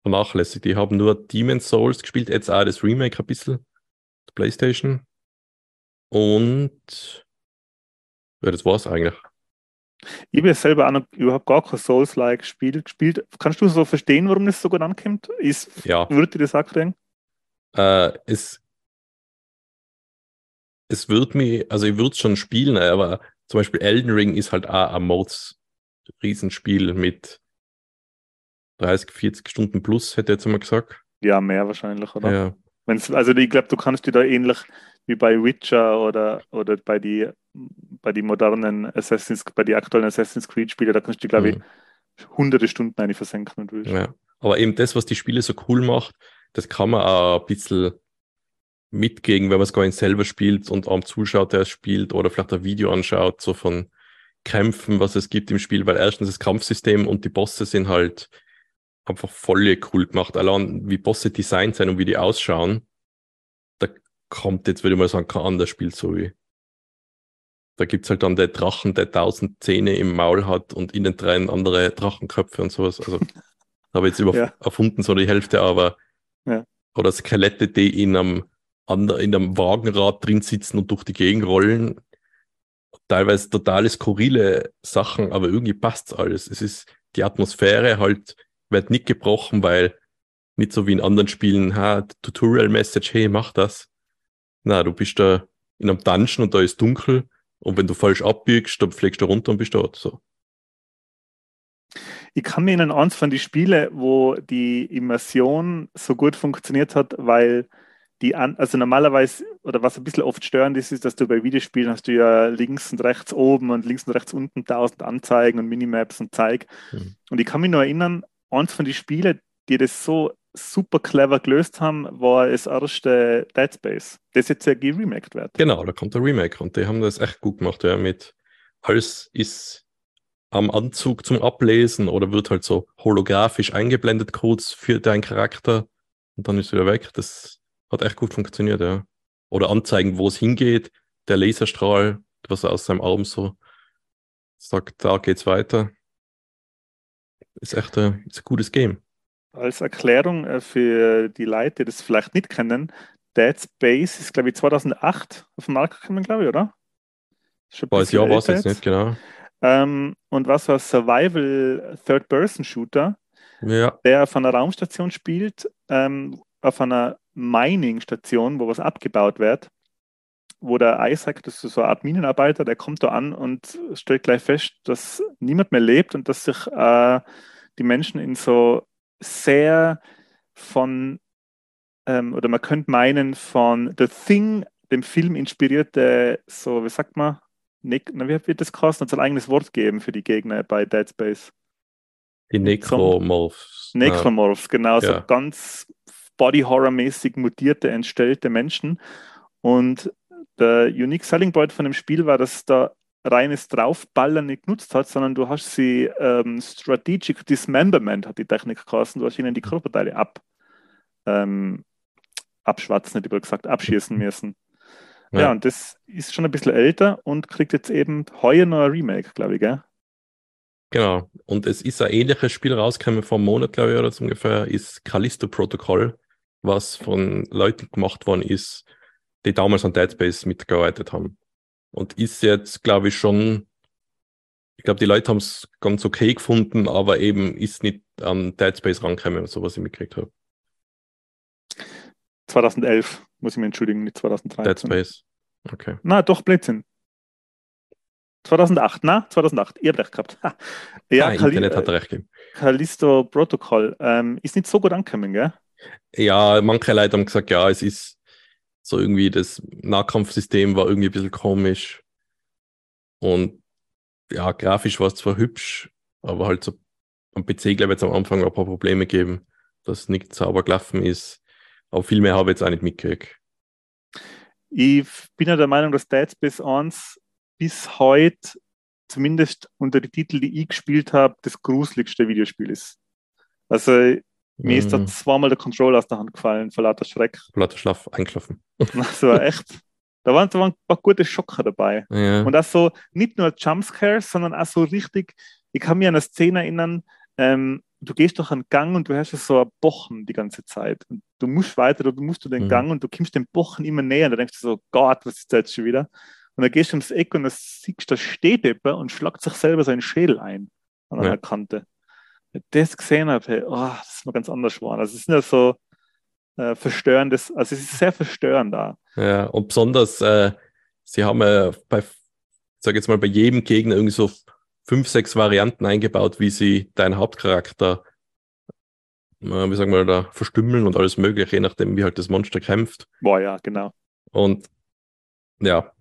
vernachlässigt. Die haben nur Demon's Souls gespielt, jetzt auch das Remake ein bisschen. PlayStation. Und ja, das war's eigentlich. Ich habe ja selber auch noch überhaupt gar kein Souls-like Spiel gespielt. Kannst du so verstehen, warum das so gut ankommt? Ist, ja. Würde dir das auch kriegen? Äh, es, es wird mir, also ich würde es schon spielen, aber zum Beispiel Elden Ring ist halt auch ein Modes Riesenspiel mit 30, 40 Stunden plus, hätte ich jetzt mal gesagt. Ja, mehr wahrscheinlich, oder? Ja. Wenn's, also ich glaube, du kannst dir da ähnlich wie bei Witcher oder, oder bei die bei die modernen Assassin's, bei die aktuellen Assassin's Creed Spiele, da kannst du, glaube mhm. ich, hunderte Stunden eine versenken und Ja. Aber eben das, was die Spiele so cool macht, das kann man auch ein bisschen mitgehen, wenn man es gar nicht selber spielt und am zuschaut, der es spielt oder vielleicht ein Video anschaut, so von Kämpfen, was es gibt im Spiel, weil erstens das Kampfsystem und die Bosse sind halt einfach voll cool gemacht. Allein wie Bosse designt sein und wie die ausschauen, kommt jetzt, würde ich mal sagen, kein anderes Spiel so wie. Da gibt's halt dann den Drachen, der tausend Zähne im Maul hat und innen drin andere Drachenköpfe und sowas. Also habe ich jetzt (laughs) über ja. erfunden, so die Hälfte, aber ja. Oder Skelette, die in einem, in einem Wagenrad drin sitzen und durch die Gegend rollen. Teilweise totale skurrile Sachen, aber irgendwie passt alles. Es ist die Atmosphäre halt, wird nicht gebrochen, weil nicht so wie in anderen Spielen, ha, Tutorial-Message, hey, mach das. Na, du bist da in einem Dungeon und da ist dunkel und wenn du falsch abbiegst, dann fliegst du runter und bist dort. So. Ich kann mir erinnern, eins von den Spielen, wo die Immersion so gut funktioniert hat, weil die, an, also normalerweise, oder was ein bisschen oft störend ist, ist, dass du bei Videospielen hast du ja links und rechts oben und links und rechts unten tausend Anzeigen und Minimaps und Zeig. Mhm. Und ich kann mich nur erinnern, eins von den Spielen, die das so super clever gelöst haben, war das erste Dead Space, das jetzt ja geremaked wird. Genau, da kommt der Remake und die haben das echt gut gemacht, ja, mit alles ist am Anzug zum Ablesen oder wird halt so holographisch eingeblendet kurz für deinen Charakter und dann ist wieder weg. Das hat echt gut funktioniert, ja. Oder anzeigen, wo es hingeht, der Laserstrahl was er aus seinem Arm so sagt, da geht's weiter. Ist echt ein, ist ein gutes Game. Als Erklärung äh, für die Leute, die das vielleicht nicht kennen, Dead Space ist, glaube ich, 2008 auf den Markt gekommen, glaube ich, oder? Weiß ja, weiß jetzt nicht, genau. Ähm, und was war Survival Third-Person-Shooter, ja. der auf einer Raumstation spielt, ähm, auf einer Mining-Station, wo was abgebaut wird, wo der Isaac, das ist so eine Art Minenarbeiter, der kommt da an und stellt gleich fest, dass niemand mehr lebt und dass sich äh, die Menschen in so sehr von, ähm, oder man könnte meinen, von The Thing, dem Film inspirierte, so, wie sagt man, Nick, na, wie wird das kosten? Hat ein eigenes Wort geben für die Gegner bei Dead Space? Die Necromorphs. Necromorphs, genau, ja. so ganz Body-Horror-mäßig mutierte, entstellte Menschen. Und der Unique Selling Point von dem Spiel war, dass da reines Draufballern nicht genutzt hat, sondern du hast sie ähm, Strategic Dismemberment, hat die Technik gekostet, du hast ihnen die Körperteile ab, ähm, abschwatzen, nicht über gesagt, abschießen müssen. Ja. ja. und das ist schon ein bisschen älter und kriegt jetzt eben heuer noch ein Remake, glaube ich, gell? Genau. Und es ist ein ähnliches Spiel rausgekommen vor einem Monat, glaube ich, oder so ungefähr, ist Callisto Protocol, was von Leuten gemacht worden ist, die damals an Dead Space mitgearbeitet haben. Und ist jetzt, glaube ich, schon, ich glaube, die Leute haben es ganz okay gefunden, aber eben ist nicht an Dead Space rangekommen, so was ich mitgekriegt habe. 2011, muss ich mir entschuldigen, nicht 2013. Dead Space. Okay. Na, doch, Blödsinn. 2008, na? 2008. Ihr habt recht gehabt. Ha. Ja, ah, Kali Internet hat recht gegeben. Callisto Protocol ähm, ist nicht so gut angekommen, gell? Ja, manche Leute haben gesagt, ja, es ist so irgendwie das Nahkampfsystem war irgendwie ein bisschen komisch. Und ja, grafisch war es zwar hübsch, aber halt so am PC, glaube ich, jetzt am Anfang ein paar Probleme gegeben, dass es nicht sauber gelaufen ist. Aber viel mehr habe ich jetzt auch nicht mitgekriegt. Ich bin ja der Meinung, dass Dead Space 1 bis heute, zumindest unter die Titel, die ich gespielt habe, das gruseligste Videospiel ist. Also mir ist da mhm. zweimal der Controller aus der Hand gefallen, vor lauter Schreck. Vor lauter Schlaf, eingeschlafen. (laughs) Das war echt. Da waren, da waren ein paar gute Schocker dabei. Ja. Und auch so nicht nur Jumpscares, sondern auch so richtig, ich kann mich an eine Szene erinnern, ähm, du gehst durch einen Gang und du hast so ein Bochen die ganze Zeit. Und du musst weiter, du musst du den mhm. Gang und du kommst dem Bochen immer näher. Und da denkst du so, Gott, was ist das jetzt schon wieder? Und dann gehst du ums Eck und dann siehst du, da steht jemand und schlagt sich selber seinen Schädel ein an einer ja. Kante. Das gesehen habe, hey, oh, das ist mal ganz anders geworden. Also es ist ja so äh, verstörendes, also es ist sehr verstörend da. Ja, und besonders, äh, sie haben äh, bei, sag jetzt mal, bei jedem Gegner irgendwie so fünf, sechs Varianten eingebaut, wie sie deinen Hauptcharakter, äh, wie sagen wir da, verstümmeln und alles mögliche, je nachdem, wie halt das Monster kämpft. Boah, ja, genau. Und ja,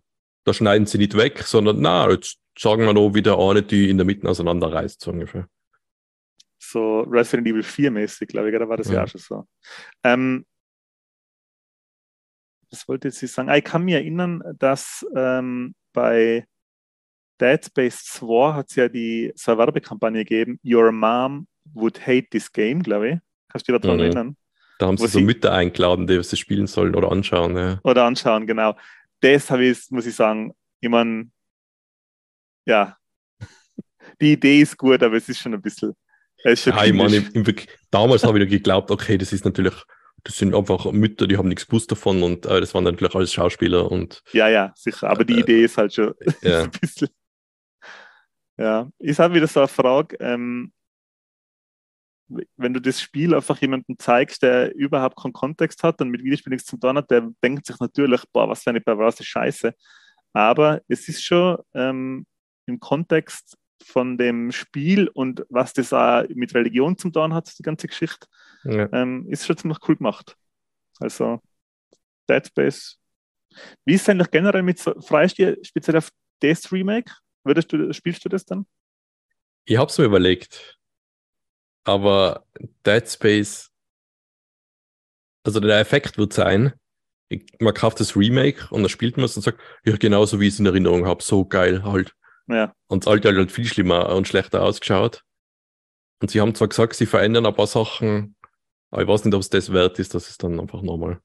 da schneiden sie nicht weg, sondern na, jetzt sagen wir noch, wie der eine die in der Mitte auseinanderreißt, so ungefähr. So Resident Evil 4 mäßig, glaube ich, da war das ja, ja schon so. Ähm, was wollte ich sagen? Ah, ich kann mich erinnern, dass ähm, bei Dead Space 2 hat es ja die so Werbekampagne gegeben, Your Mom would hate this game, glaube ich. Kannst du dich daran mhm. erinnern? Da haben sie so Mütter eingeladen, die sie spielen sollen oder anschauen. Ja. Oder anschauen, genau. Das habe ich, muss ich sagen, ich meine, ja, (laughs) die Idee ist gut, aber es ist schon ein bisschen. Schon ja, ich meine, damals habe ich geglaubt, okay, das ist natürlich, das sind einfach Mütter, die haben nichts gewusst davon und äh, das waren natürlich alles Schauspieler und. Ja, ja, sicher. Aber die äh, Idee ist halt schon ja. (laughs) ein bisschen. Ja, ist halt wieder so eine Frage, ähm, wenn du das Spiel einfach jemandem zeigst, der überhaupt keinen Kontext hat und mit Videospielen nichts zu tun hat, der denkt sich natürlich, boah, was für eine perverse Scheiße. Aber es ist schon ähm, im Kontext von dem Spiel und was das auch mit Religion zu tun hat, die ganze Geschichte, ja. ähm, ist schon ziemlich cool gemacht. Also Dead Space. Wie ist es eigentlich generell mit Freistier, speziell auf das Remake? Würdest du, spielst du das dann? Ich habe es mir überlegt, aber Dead Space, also der Effekt wird sein, man kauft das Remake und dann spielt man es und sagt, ja, genauso wie ich es in Erinnerung habe, so geil halt. Ja. Und das alte hat halt viel schlimmer und schlechter ausgeschaut. Und sie haben zwar gesagt, sie verändern ein paar Sachen, aber ich weiß nicht, ob es das wert ist, dass es dann einfach nochmal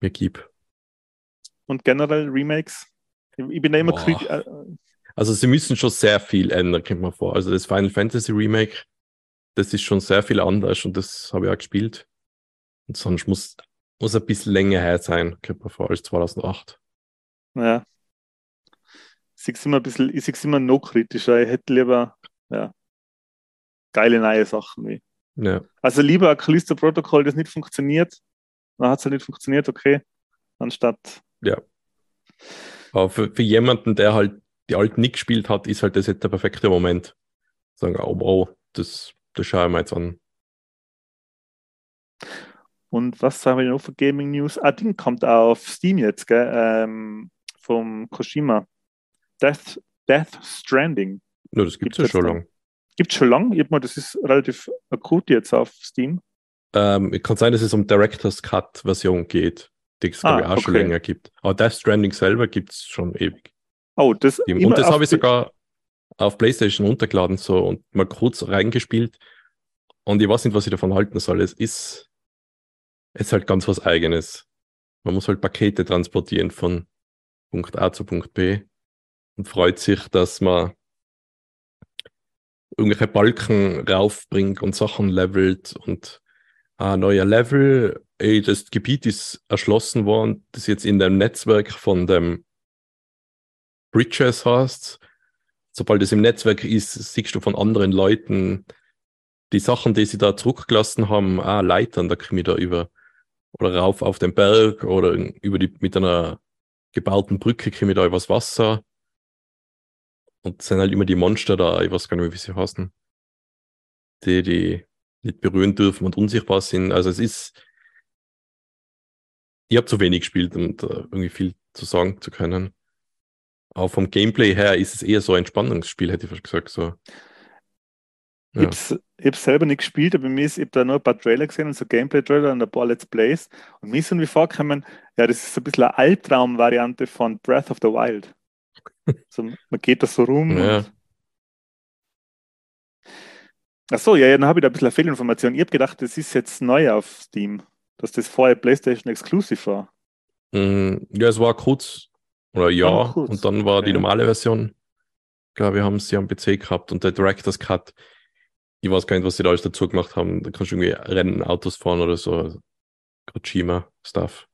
mir gibt. Und generell Remakes? Ich bin da immer kritisch. Äh, also sie müssen schon sehr viel ändern, kommt man vor. Also das Final Fantasy Remake, das ist schon sehr viel anders und das habe ich auch gespielt. Und sonst muss, muss ein bisschen länger her sein, kommt man vor, als 2008. Ja. Ich sehe immer ein bisschen, ich sehe es immer noch kritischer. Ich hätte lieber, ja, geile neue Sachen wie. Ja. Also lieber ein Callisto-Protokoll, das nicht funktioniert, dann hat es halt nicht funktioniert, okay, anstatt. Ja. Aber für, für jemanden, der halt die alten nicht gespielt hat, ist halt das jetzt der perfekte Moment. Sagen, oh wow, das, das schaue ich mir jetzt an. Und was haben wir noch für Gaming News? Ah, Ding kommt auf Steam jetzt, gell? Ähm, vom Koshima. Death, Death Stranding. No, das gibt es ja schon lange. Gibt es schon lange? Ich mal, das ist relativ akut jetzt auf Steam. Ähm, kann sein, dass es um Director's Cut-Version geht, die es, glaube ah, ich, auch okay. schon länger gibt. Aber Death Stranding selber gibt es schon ewig. Oh, das Und das habe ich sogar auf PlayStation runtergeladen so und mal kurz reingespielt. Und ich weiß nicht, was ich davon halten soll. Es ist, es ist halt ganz was Eigenes. Man muss halt Pakete transportieren von Punkt A zu Punkt B und freut sich, dass man irgendwelche Balken raufbringt und Sachen levelt und ein neuer Level. Ey, das Gebiet ist erschlossen worden, das jetzt in dem Netzwerk von dem Bridges heißt. Sobald es im Netzwerk ist, siehst du von anderen Leuten die Sachen, die sie da zurückgelassen haben, ah, Leitern, da komme ich da über oder rauf auf den Berg oder über die, mit einer gebauten Brücke komme ich da übers Wasser. Und sind halt immer die Monster da, ich weiß gar nicht mehr, wie sie heißen, die, die nicht berühren dürfen und unsichtbar sind. Also es ist, ich habe zu wenig gespielt, um da irgendwie viel zu sagen zu können. Aber vom Gameplay her ist es eher so ein Entspannungsspiel, hätte ich fast gesagt. So. Ja. Ich habe es selber nicht gespielt, aber mir ist, ich habe da nur ein paar Trailer gesehen und so Gameplay-Trailer und ein paar Let's Plays. Und mir ist irgendwie vorgekommen, ja, das ist so ein bisschen eine Albtraum-Variante von Breath of the Wild. (laughs) also, man geht da so rum. Ja. Achso, ja, ja, dann habe ich da ein bisschen Fehlinformation. Ich habe gedacht, das ist jetzt neu auf Steam, dass das vorher PlayStation Exclusive war. Mm, ja, es war kurz, oder ja, oh, und dann war die normale Version. Ich glaube, wir haben sie am PC gehabt und der Director's Cut ich weiß gar nicht, was sie da alles dazu gemacht haben. Da kannst du irgendwie Rennen, Autos fahren oder so. Kojima-Stuff.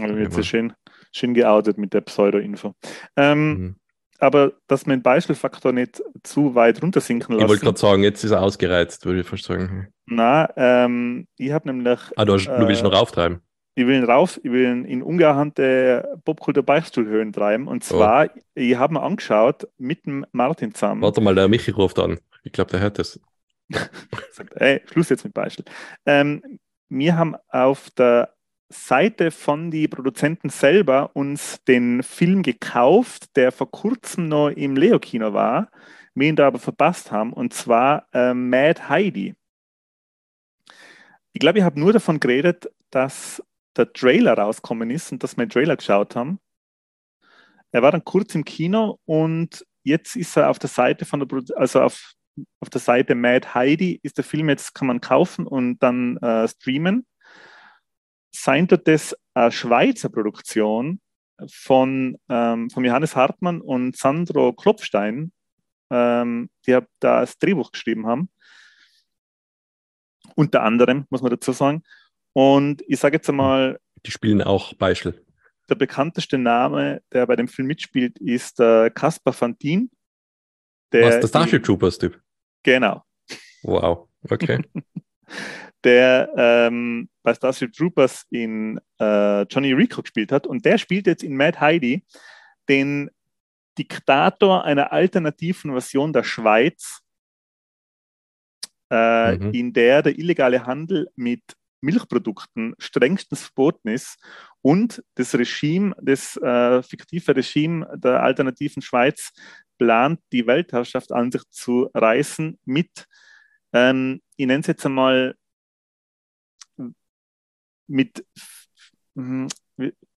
Also jetzt ist schön, schön geoutet mit der Pseudo-Info. Ähm, mhm. Aber dass man den Beispielfaktor nicht zu weit runtersinken lassen. Ich wollte gerade sagen, jetzt ist er ausgereizt, würde ich fast sagen. Na, ähm, ich habe nämlich. Ah, du, hast, äh, du willst ihn noch auftreiben. Ich will ihn rauf, ich will ihn in ungeahnte Popkultur-Beichtstuhlhöhen treiben. Und oh. zwar, oh. ich habe mir angeschaut mit dem Martin zusammen. Warte mal, der Michi ruft an. Ich glaube, der hört das. (laughs) Sagt, ey, Schluss jetzt mit Beispiel. Ähm, wir haben auf der Seite von den Produzenten selber uns den Film gekauft, der vor kurzem noch im Leo-Kino war, wir ihn da aber verpasst haben, und zwar äh, Mad Heidi. Ich glaube, ich habe nur davon geredet, dass der Trailer rausgekommen ist und dass wir den Trailer geschaut haben. Er war dann kurz im Kino und jetzt ist er auf der Seite von der, Produ also auf auf der Seite Mad Heidi ist der Film jetzt, kann man kaufen und dann äh, streamen. Seien das eine Schweizer Produktion von, ähm, von Johannes Hartmann und Sandro Klopfstein, ähm, die da das Drehbuch geschrieben haben. Unter anderem, muss man dazu sagen. Und ich sage jetzt einmal. Die spielen auch Beispiel. Der bekannteste Name, der bei dem Film mitspielt, ist äh, Caspar Fantin. Der Was, der Starship Troopers-Typ? Genau. Wow, okay. (laughs) der ähm, bei Starship Troopers in äh, Johnny Rico gespielt hat und der spielt jetzt in Mad Heidi den Diktator einer alternativen Version der Schweiz, äh, mhm. in der der illegale Handel mit Milchprodukten strengstens verboten ist und das Regime, das äh, fiktive Regime der alternativen Schweiz plant, die Weltherrschaft an sich zu reißen mit, ähm, ich nenne es jetzt einmal, mit hm,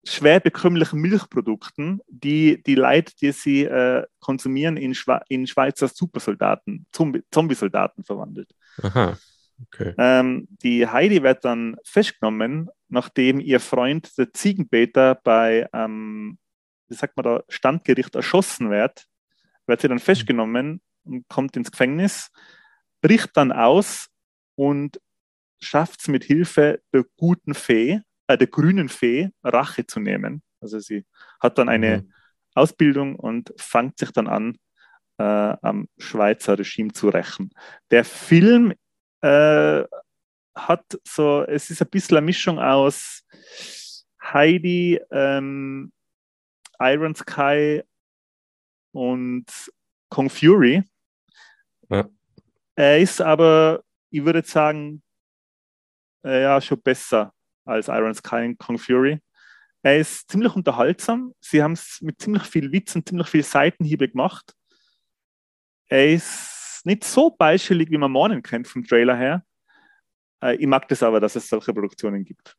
schwer bekömmlichen Milchprodukten, die die Leute, die sie äh, konsumieren, in, Schwe in Schweizer Supersoldaten, Zombie-Soldaten verwandelt. Aha. Okay. Ähm, die Heidi wird dann festgenommen, nachdem ihr Freund, der Ziegenbeter, bei ähm, wie sagt man da, Standgericht erschossen wird, wird sie dann festgenommen und kommt ins Gefängnis, bricht dann aus und schafft es mit Hilfe der guten Fee, äh, der grünen Fee, Rache zu nehmen. Also sie hat dann eine mhm. Ausbildung und fängt sich dann an, äh, am Schweizer Regime zu rächen. Der Film äh, hat so, es ist ein bisschen eine Mischung aus Heidi, ähm, Iron Sky und Kong Fury. Ja. Er ist aber, ich würde sagen, ja, schon besser als Iron Sky und Kong Fury. Er ist ziemlich unterhaltsam. Sie haben es mit ziemlich viel Witz und ziemlich viel Seitenhiebe gemacht. Er ist nicht so beispielig, wie man Morning kennt vom Trailer her. Äh, ich mag das aber, dass es solche Produktionen gibt.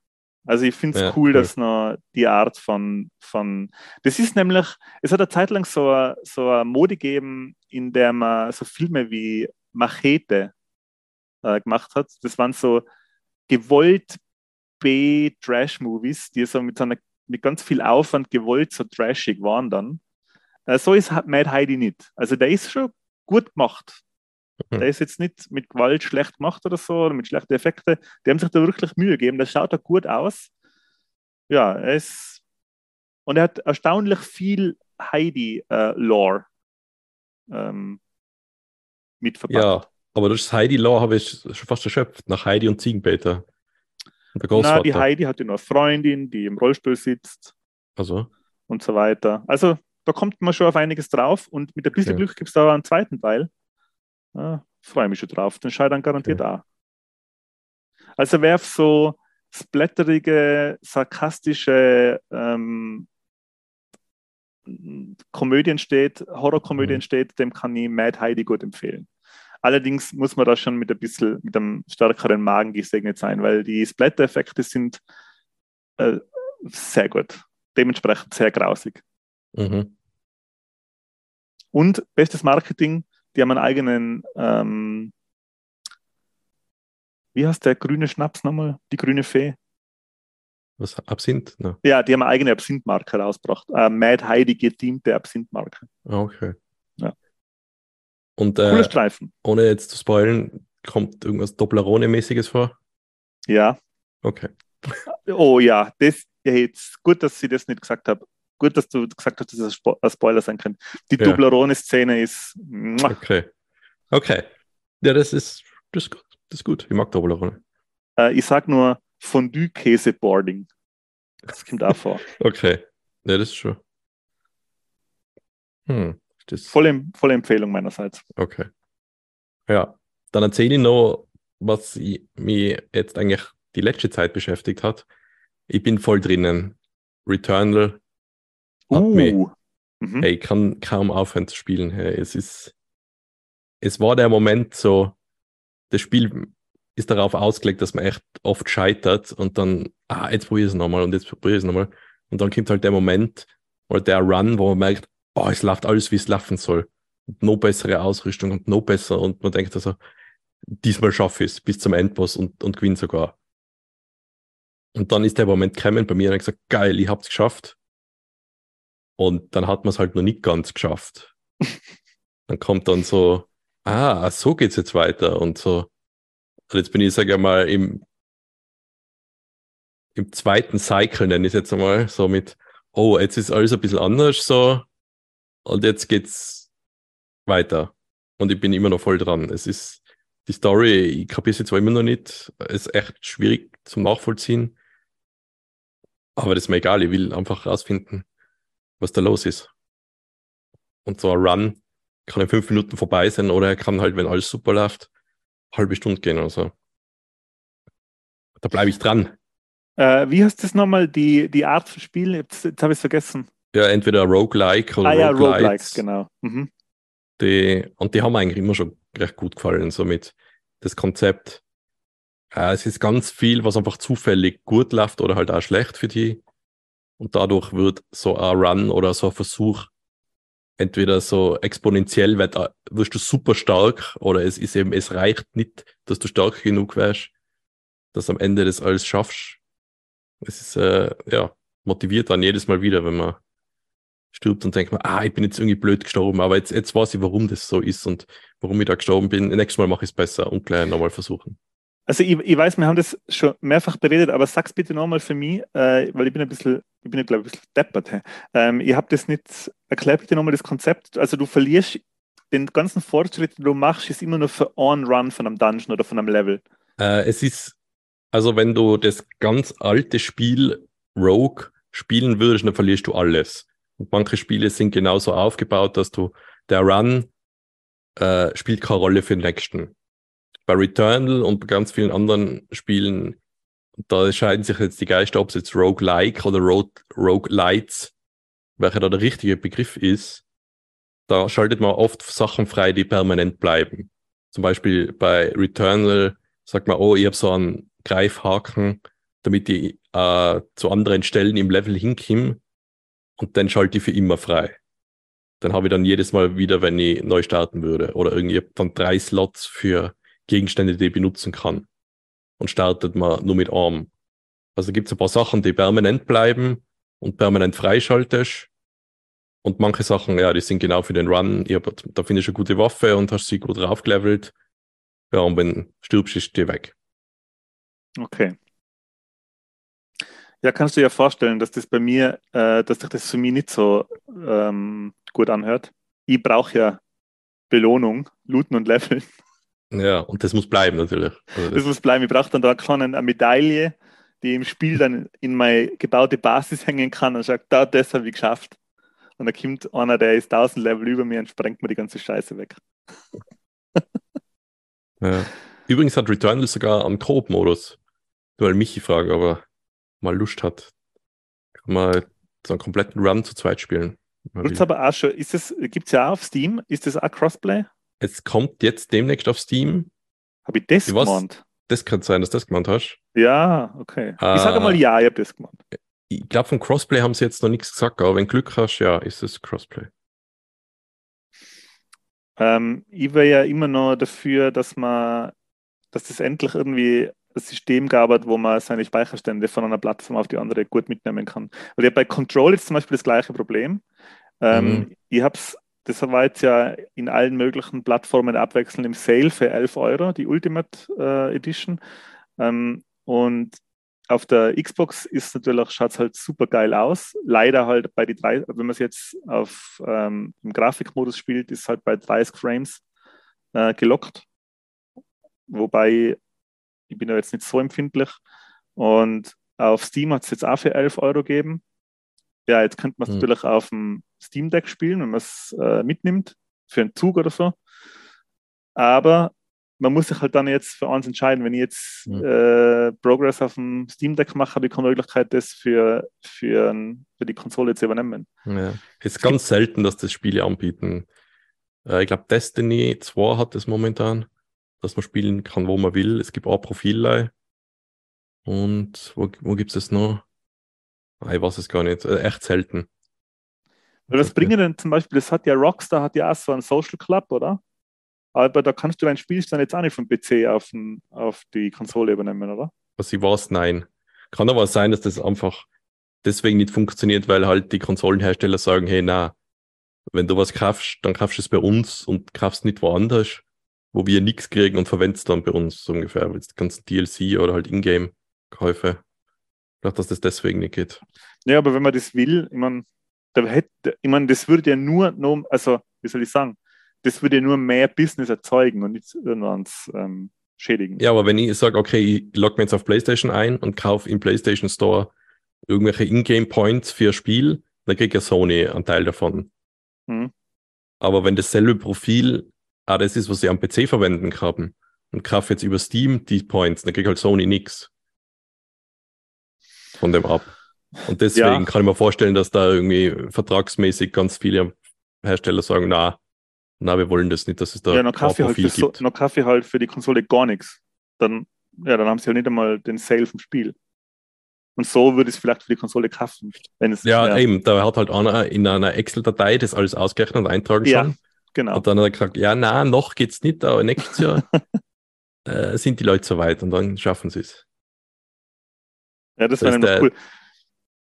Also ich finde es ja, cool, cool, dass noch die Art von, von das ist nämlich, es hat eine Zeit lang so eine, so eine Mode gegeben, in der man so Filme wie Machete äh, gemacht hat. Das waren so gewollt B-Trash-Movies, die so mit, so einer, mit ganz viel Aufwand gewollt so trashig waren dann. Äh, so ist Mad Heidi nicht. Also der ist schon gut gemacht. Mhm. Der ist jetzt nicht mit Gewalt schlecht gemacht oder so, oder mit schlechten Effekten. Die haben sich da wirklich Mühe gegeben. Das schaut da gut aus. Ja, er ist. Und er hat erstaunlich viel Heidi-Lore äh, ähm, mitverpackt. Ja, aber das Heidi-Lore habe ich schon fast erschöpft, nach Heidi und Ziegenpeter. Der Na, die Heidi hat ja noch eine Freundin, die im Rollstuhl sitzt. Also. Und so weiter. Also, da kommt man schon auf einiges drauf und mit ein bisschen okay. Glück gibt es da einen zweiten Teil. Ja, Freue mich schon drauf. Den schaue dann garantiert okay. auch. Also wer so splatterige, sarkastische ähm, Komödien steht, Horrorkomödien mhm. steht, dem kann ich Mad Heidi gut empfehlen. Allerdings muss man da schon mit ein bisschen mit einem stärkeren Magen gesegnet sein, weil die Splatter-Effekte sind äh, sehr gut. Dementsprechend sehr grausig. Mhm. Und bestes Marketing, die haben einen eigenen, ähm, wie heißt der grüne Schnaps nochmal? Die grüne Fee? Was, Absinth? No. Ja, die haben eine eigene Absinthmarke rausgebracht. Äh, Mad Heidi gediente Absinthmarke. Ah, okay. Und äh, Streifen. ohne jetzt zu spoilen, kommt irgendwas Dopplerone-mäßiges vor? Ja. Okay. (laughs) Oh ja, das jetzt gut, dass ich das nicht gesagt habe gut, dass du gesagt hast, dass es ein Spoiler sein könnte. Die ja. Dublerone-Szene ist. Muah. Okay. Okay. Ja, das ist, das ist gut. Das ist gut. Ich mag Dublerone. Äh, ich sag nur Fondue-Käse-Boarding. Das kommt auch vor. (laughs) okay. Ja, das ist schon. Hm. Das... Volle, volle Empfehlung meinerseits. Okay. Ja. Dann erzähle ich noch, was ich, mich jetzt eigentlich die letzte Zeit beschäftigt hat. Ich bin voll drinnen. Returnal uh. mich, mhm. hey, ich kann kaum aufhören zu spielen. Hey, es ist, es war der Moment so, das Spiel ist darauf ausgelegt, dass man echt oft scheitert und dann, ah, jetzt probiere ich es nochmal und jetzt probiere ich es nochmal. Und dann kommt halt der Moment oder der Run, wo man merkt, oh, es läuft alles, wie es laufen soll. Und noch bessere Ausrüstung und noch besser und man denkt also, diesmal schaffe ich es bis zum Endboss und, und gewinne sogar. Und dann ist der Moment gekommen bei mir und ich gesagt, geil, ich hab's geschafft. Und dann hat man es halt noch nicht ganz geschafft. (laughs) dann kommt dann so, ah, so geht's jetzt weiter und so. Und jetzt bin ich, sage ich mal, im, im zweiten Cycle, nenne ich es jetzt einmal, so mit, oh, jetzt ist alles ein bisschen anders so und jetzt geht's weiter. Und ich bin immer noch voll dran. Es ist die Story, ich kapiere sie zwar immer noch nicht, es ist echt schwierig zum Nachvollziehen, aber das ist mir egal, ich will einfach rausfinden, was da los ist. Und so ein Run kann in fünf Minuten vorbei sein oder er kann halt, wenn alles super läuft, halbe Stunde gehen oder so. Da bleibe ich dran. Äh, wie heißt das nochmal, die, die Art zu spielen? Jetzt, jetzt habe ich es vergessen. Ja, entweder Roguelike oder ah, ja, Roguelike, genau. Mhm. Die, und die haben eigentlich immer schon recht gut gefallen, so mit das Konzept. Äh, es ist ganz viel, was einfach zufällig gut läuft oder halt auch schlecht für die. Und dadurch wird so ein Run oder so ein Versuch entweder so exponentiell wird, äh, wirst du super stark oder es ist eben, es reicht nicht, dass du stark genug wärst, dass am Ende das alles schaffst. Es ist, äh, ja, motiviert dann jedes Mal wieder, wenn man stirbt und denkt man, ah, ich bin jetzt irgendwie blöd gestorben, aber jetzt, jetzt weiß ich, warum das so ist und warum ich da gestorben bin. Nächstes Mal mache ich es besser und gleich nochmal versuchen. Also ich, ich, weiß, wir haben das schon mehrfach beredet, aber sag's bitte nochmal für mich, äh, weil ich bin ein bisschen, ich bin, glaube ich, ein bisschen deppert. Ähm, ich habe das nicht, erklär bitte nochmal das Konzept. Also du verlierst den ganzen Fortschritt, den du machst, ist immer nur für On-Run von einem Dungeon oder von einem Level. Äh, es ist, also wenn du das ganz alte Spiel Rogue spielen würdest, dann verlierst du alles. Und manche Spiele sind genauso aufgebaut, dass du der Run äh, spielt keine Rolle für den nächsten. Bei Returnal und bei ganz vielen anderen Spielen, da scheiden sich jetzt die Geister, ob es jetzt Roguelike oder Rogue, Roguelites, welcher da der richtige Begriff ist. Da schaltet man oft Sachen frei, die permanent bleiben. Zum Beispiel bei Returnal sagt man, oh, ich habe so einen Greifhaken, damit ich äh, zu anderen Stellen im Level hinkomme und dann schalte ich für immer frei. Dann habe ich dann jedes Mal wieder, wenn ich neu starten würde. Oder irgendwie dann drei Slots für Gegenstände, die ich benutzen kann. Und startet man nur mit Arm. Also gibt es ein paar Sachen, die permanent bleiben und permanent freischaltest. Und manche Sachen, ja, die sind genau für den Run. Ich hab, da findest du eine gute Waffe und hast sie gut draufgelevelt. Ja, und wenn du stirbst, ist die weg. Okay. Ja, kannst du dir vorstellen, dass das bei mir, äh, dass sich das für mich nicht so ähm, gut anhört. Ich brauche ja Belohnung, Looten und Leveln. Ja, und das muss bleiben natürlich. Also das, das, muss bleiben. Ich brauche dann da schon eine Medaille, die im Spiel dann in meine gebaute Basis hängen kann und sagt, da, das habe ich geschafft. Und da kommt einer, der ist 1000 Level über mir und sprengt mir die ganze Scheiße weg. ja. Übrigens hat Returnal sogar einen Coop-Modus. Nur mich frage, aber mal Lust hat, kann man so einen kompletten Run zu zweit spielen. Gibt's aber auch schon, ist es, gibt's ja auch auf Steam? Ist das auch Crossplay? Es kommt jetzt demnächst auf Steam. Habe ich das ich gemeint? Das kann sein, dass du das gemeint hast. Ja, okay. Äh, ich sage mal ja, ich habe das gemeint. Ich glaube, vom Crossplay haben sie jetzt noch nichts gesagt, aber wenn du Glück hast, ja, ist es Crossplay. Ähm, ich wäre ja immer noch dafür, dass man, dass das endlich irgendwie System gab, wo man seine Speicherstände von einer Plattform auf die andere gut mitnehmen kann. Weil ich habe bei Control jetzt zum Beispiel das gleiche Problem. Ähm, mhm. Ich habe es, das war jetzt ja in allen möglichen Plattformen abwechselnd im Sale für 11 Euro, die Ultimate äh, Edition. Ähm, und auf der Xbox ist natürlich, schaut es halt super geil aus. Leider halt bei die drei, wenn man es jetzt auf ähm, im Grafikmodus spielt, ist halt bei 30 Frames äh, gelockt. Wobei ich bin da jetzt nicht so empfindlich. Und auf Steam hat es jetzt auch für 11 Euro gegeben. Ja, jetzt könnte man es mhm. natürlich auf dem Steam Deck spielen, wenn man es äh, mitnimmt, für einen Zug oder so. Aber man muss sich halt dann jetzt für eins entscheiden. Wenn ich jetzt mhm. äh, Progress auf dem Steam Deck mache, habe ich keine Möglichkeit, das für, für, für die Konsole zu übernehmen. Ja. Es ist ganz selten, dass das Spiele anbieten. Äh, ich glaube, Destiny 2 hat das momentan dass man spielen kann, wo man will. Es gibt auch Profile. Und wo, wo gibt es das noch? Ah, ich weiß es gar nicht. Äh, echt selten. Was bringen denn zum Beispiel, das hat ja Rockstar, hat ja auch so einen Social Club, oder? Aber da kannst du dein Spiel dann jetzt auch nicht vom PC auf, den, auf die Konsole übernehmen, oder? Was ich weiß, nein. Kann aber sein, dass das einfach deswegen nicht funktioniert, weil halt die Konsolenhersteller sagen, hey, na, wenn du was kaufst, dann kaufst du es bei uns und kaufst nicht woanders wo wir nichts kriegen und verwenden es dann bei uns so ungefähr. Jetzt ganzen DLC oder halt Ingame-Käufe. Ich dass das deswegen nicht geht. Ja, aber wenn man das will, ich meine, da hätte, ich meine, das würde ja nur, nur, also, wie soll ich sagen, das würde ja nur mehr Business erzeugen und nicht irgendwas ähm, schädigen. Ja, aber wenn ich sage, okay, ich logge mir jetzt auf PlayStation ein und kaufe im PlayStation Store irgendwelche Ingame Points für ein Spiel, dann kriegt ja Sony einen Teil davon. Hm. Aber wenn dasselbe Profil ah, das ist, was sie am PC verwenden kann und kaufe jetzt über Steam die Points, dann kriegt halt Sony nichts von dem ab. Und deswegen ja. kann ich mir vorstellen, dass da irgendwie vertragsmäßig ganz viele Hersteller sagen, na, na, wir wollen das nicht, dass es da ja, noch Kaffee, halt für, so, noch Kaffee halt für die Konsole gar nichts. Dann, ja, dann haben sie halt nicht einmal den Sale vom Spiel. Und so würde es vielleicht für die Konsole kaufen. Wenn es, ja, ja, eben, da hat halt einer in einer Excel-Datei das alles ausgerechnet und eintragen ja. schon. Genau. Und dann hat er gesagt, ja, na, noch geht's nicht, aber nächstes Jahr (laughs) äh, sind die Leute so weit und dann schaffen sie es. Ja, das wäre noch cool.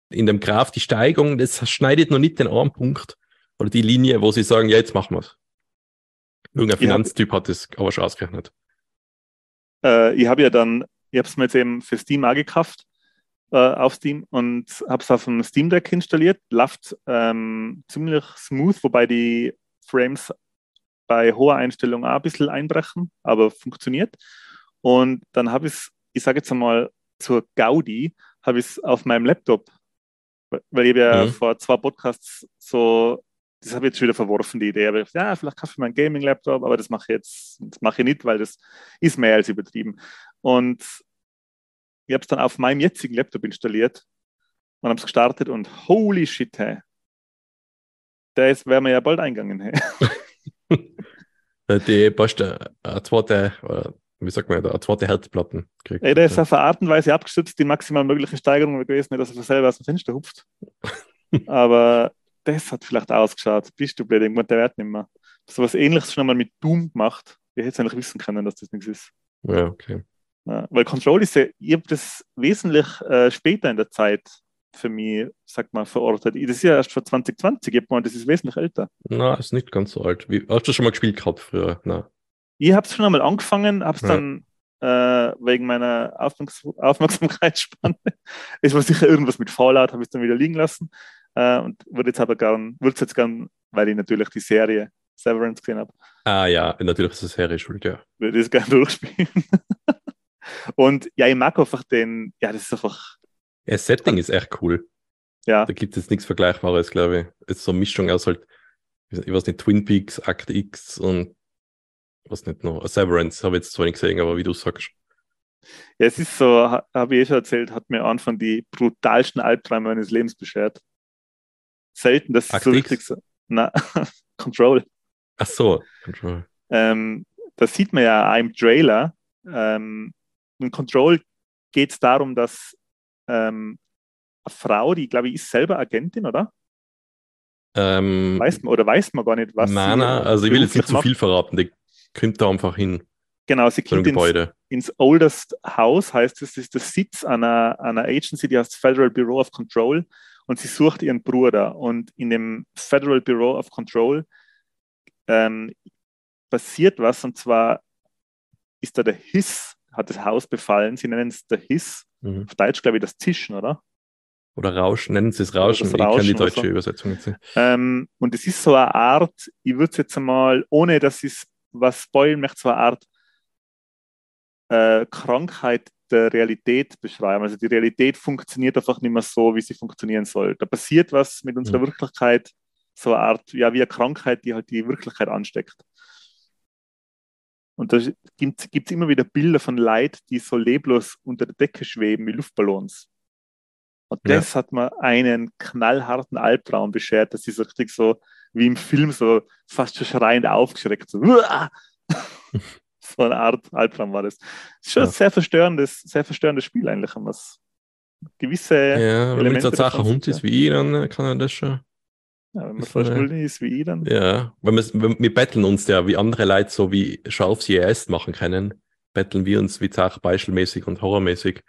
in dem Graph die Steigung, das schneidet noch nicht den einen Punkt oder die Linie, wo sie sagen, ja, jetzt machen wir es. Irgendein Finanztyp hat das aber schon ausgerechnet. Äh, ich habe ja dann, ich habe es mir jetzt eben für Steam auch gekauft äh, auf Steam und habe es auf dem Steam Deck installiert. Läuft ähm, ziemlich smooth, wobei die Frames bei hoher Einstellung auch ein bisschen einbrechen, aber funktioniert. Und dann habe ich es, ich sage jetzt einmal zur Gaudi, habe ich es auf meinem Laptop, weil ich ja mhm. vor zwei Podcasts so, das habe ich jetzt wieder verworfen, die Idee. Aber ja, vielleicht kaufe ich meinen Gaming-Laptop, aber das mache ich jetzt, das mache ich nicht, weil das ist mehr als übertrieben. Und ich habe es dann auf meinem jetzigen Laptop installiert und habe es gestartet und holy shit, hey. Der ist, wäre mir ja bald eingegangen. (laughs) Hey. die passt eine zweite, wie sagt man, eine zweite Herzplatten kriegt. Ey, der ist auf eine Art und Weise abgestützt, die maximal mögliche Steigerung gewesen, dass er selber aus dem Fenster hupft. (laughs) Aber das hat vielleicht ausgeschaut. Bist du blöd, irgendwann der Wert nicht mehr. So was ähnliches schon einmal mit Doom gemacht. Ich hätte eigentlich wissen können, dass das nichts ist. Ja, okay. Ja, weil Control ist ja, ich habe das wesentlich äh, später in der Zeit für mich, sag mal, verortet. Das ist ja erst vor 2020, ich das ist wesentlich älter. Na, ist nicht ganz so alt. Wie, hast du schon mal gespielt gehabt früher? Na. Ich habe es schon einmal angefangen, habe es ja. dann äh, wegen meiner Aufmerks Aufmerksamkeitsspanne, (laughs) es war sicher irgendwas mit Fallout, habe ich es dann wieder liegen lassen äh, und würde jetzt aber gern, würde es jetzt gern, weil ich natürlich die Serie Severance gesehen habe. Ah ja, natürlich ist es Serie schuld, ja. Würde ich es gerne (laughs) durchspielen. und ja, ich mag einfach den, ja, das ist einfach das Setting ist echt cool. Ja. Da gibt es nichts Vergleichbares, glaube ich. Es ist so eine Mischung aus halt, ich weiß nicht, Twin Peaks, Act X und was nicht noch, Severance habe ich jetzt zwar nicht gesehen, aber wie du sagst. Ja, es ist so, habe ich eh schon erzählt, hat mir Anfang die brutalsten Albträume meines Lebens beschert. Selten, dass es so richtig so. Na, (laughs) Control. Ach so, Control. Ähm, das sieht man ja auch im Trailer. Ähm, in Control geht es darum, dass ähm, Frau, die, glaube ich, ist selber Agentin, oder? Ähm, weiß man, oder weiß man gar nicht, was nein, sie nein, also ich will jetzt nicht zu viel verraten, die kommt da einfach hin. Genau, sie kommt ins, ins, Oldest House, heißt es, das ist der Sitz einer, einer Agency, die heißt Federal Bureau of Control. Und sie sucht ihren Bruder. Und in dem Federal Bureau of Control ähm, passiert was. Und zwar ist da der Hiss, hat das Haus befallen, sie nennen es der Hiss Mhm. Auf Deutsch glaube ich das Zischen, oder? Oder Rauschen, nennen Sie es Rauschen. Rauschen ich kann die deutsche so. Übersetzung sehen. Ähm, und es ist so eine Art, ich würde es jetzt einmal, ohne dass ich was spoilen möchte, so eine Art äh, Krankheit der Realität beschreiben. Also die Realität funktioniert einfach nicht mehr so, wie sie funktionieren soll. Da passiert was mit unserer mhm. Wirklichkeit, so eine Art, ja, wie eine Krankheit, die halt die Wirklichkeit ansteckt. Und da gibt es immer wieder Bilder von Leid, die so leblos unter der Decke schweben wie Luftballons. Und ja. das hat mir einen knallharten Albtraum beschert, dass ich so richtig so wie im Film so fast schon schreiend aufgeschreckt. So, (laughs) so eine Art Albtraum war das. Das ist schon ja. ein sehr verstörendes, sehr verstörendes Spiel eigentlich, wenn man gewisse. Ja, wenn man jetzt Sache Hund ist wie ich, dann kann er das schon. Ja, wenn man so schuld ist wie ich dann. Ja, wenn wir, wir betteln uns ja, wie andere Leute so wie Scharf CES machen können, betteln wir uns wie Zach beispielmäßig und horrormäßig.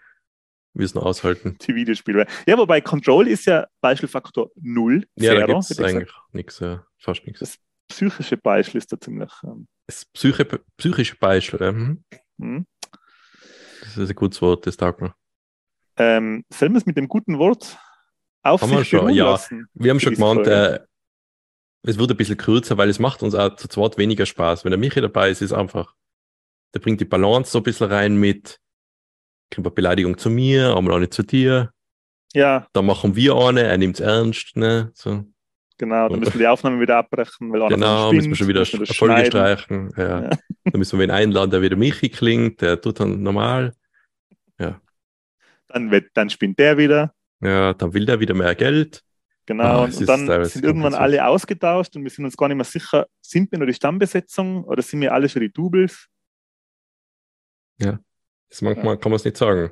Wir es noch aushalten. (laughs) Die Videospiele. Ja, wobei Control ist ja Beispielfaktor 0. Ja, Zero, da gibt es eigentlich nichts, ja, fast nichts. Das psychische Beispiel ist da ziemlich. Ähm, das Psyche, psychische Beispiel, ja. Mhm. Mhm. Das ist ein gutes Wort, das taugt mir. Ähm, sollen wir es mit dem guten Wort auf haben wir schon, ja. Wir haben schon gemeint, äh, es wird ein bisschen kürzer, weil es macht uns auch zu zweit weniger Spaß. Wenn der Michi dabei ist, ist einfach, der bringt die Balance so ein bisschen rein mit, kriegt eine Beleidigung zu mir, einmal eine zu dir. Ja. Dann machen wir eine, er nimmt es ernst, ne, so. Genau, dann müssen wir die Aufnahme wieder abbrechen, weil Genau, spinnt, müssen wir schon wieder Erfolge streichen. Ja. ja. dann müssen wir wen einladen, der wieder Michi klingt, der tut dann normal. Ja. Dann, wird, dann spinnt der wieder. Ja, dann will der wieder mehr Geld. Genau, ah, und dann sind irgendwann alle ausgetauscht und wir sind uns gar nicht mehr sicher, sind wir nur die Stammbesetzung oder sind wir alle schon die Doubles? Ja, das manchmal ja. kann man es nicht sagen.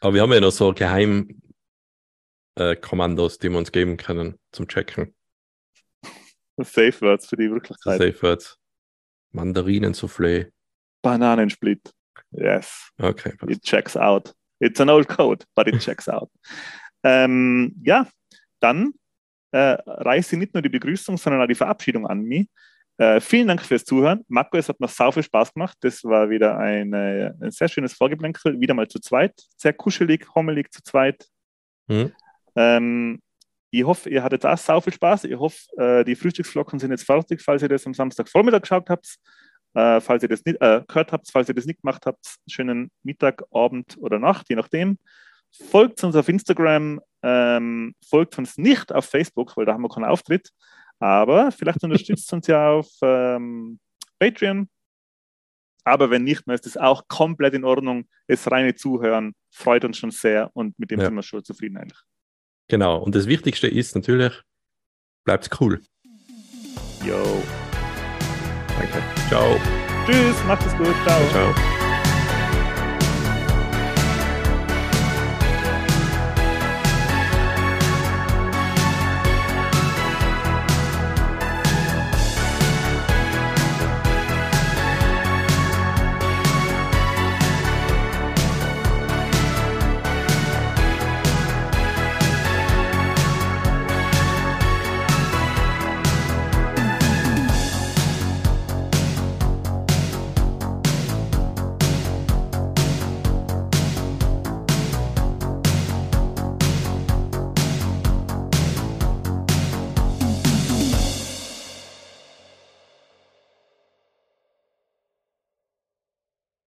Aber wir haben ja noch so Geheimkommandos, äh, die wir uns geben können zum Checken. (laughs) Safe Words für die Wirklichkeit. Safe Words. Mandarinen-Soufflé. Bananensplit. Yes. Okay. It checks out. It's an old code, but it checks out. Ähm, ja, dann äh, sie nicht nur die Begrüßung, sondern auch die Verabschiedung an mich. Äh, vielen Dank fürs Zuhören. Marco, es hat mir sau viel Spaß gemacht. Das war wieder eine, ein sehr schönes Vorgeplänkel. Wieder mal zu zweit. Sehr kuschelig, hommelig zu zweit. Mhm. Ähm, ich hoffe, ihr hattet auch sau viel Spaß. Ich hoffe, äh, die Frühstücksflocken sind jetzt fertig, falls ihr das am Samstagvormittag geschaut habt. Äh, falls ihr das nicht äh, gehört habt, falls ihr das nicht gemacht habt, schönen Mittag, Abend oder Nacht, je nachdem. Folgt uns auf Instagram, ähm, folgt uns nicht auf Facebook, weil da haben wir keinen Auftritt. Aber vielleicht unterstützt (laughs) uns ja auf ähm, Patreon. Aber wenn nicht, dann ist das auch komplett in Ordnung. Das reine Zuhören freut uns schon sehr und mit dem ja. sind wir schon zufrieden eigentlich. Genau. Und das Wichtigste ist natürlich, bleibt cool. Yo. Danke. Ciao. Tschüss, macht es gut. Ciao. Ciao.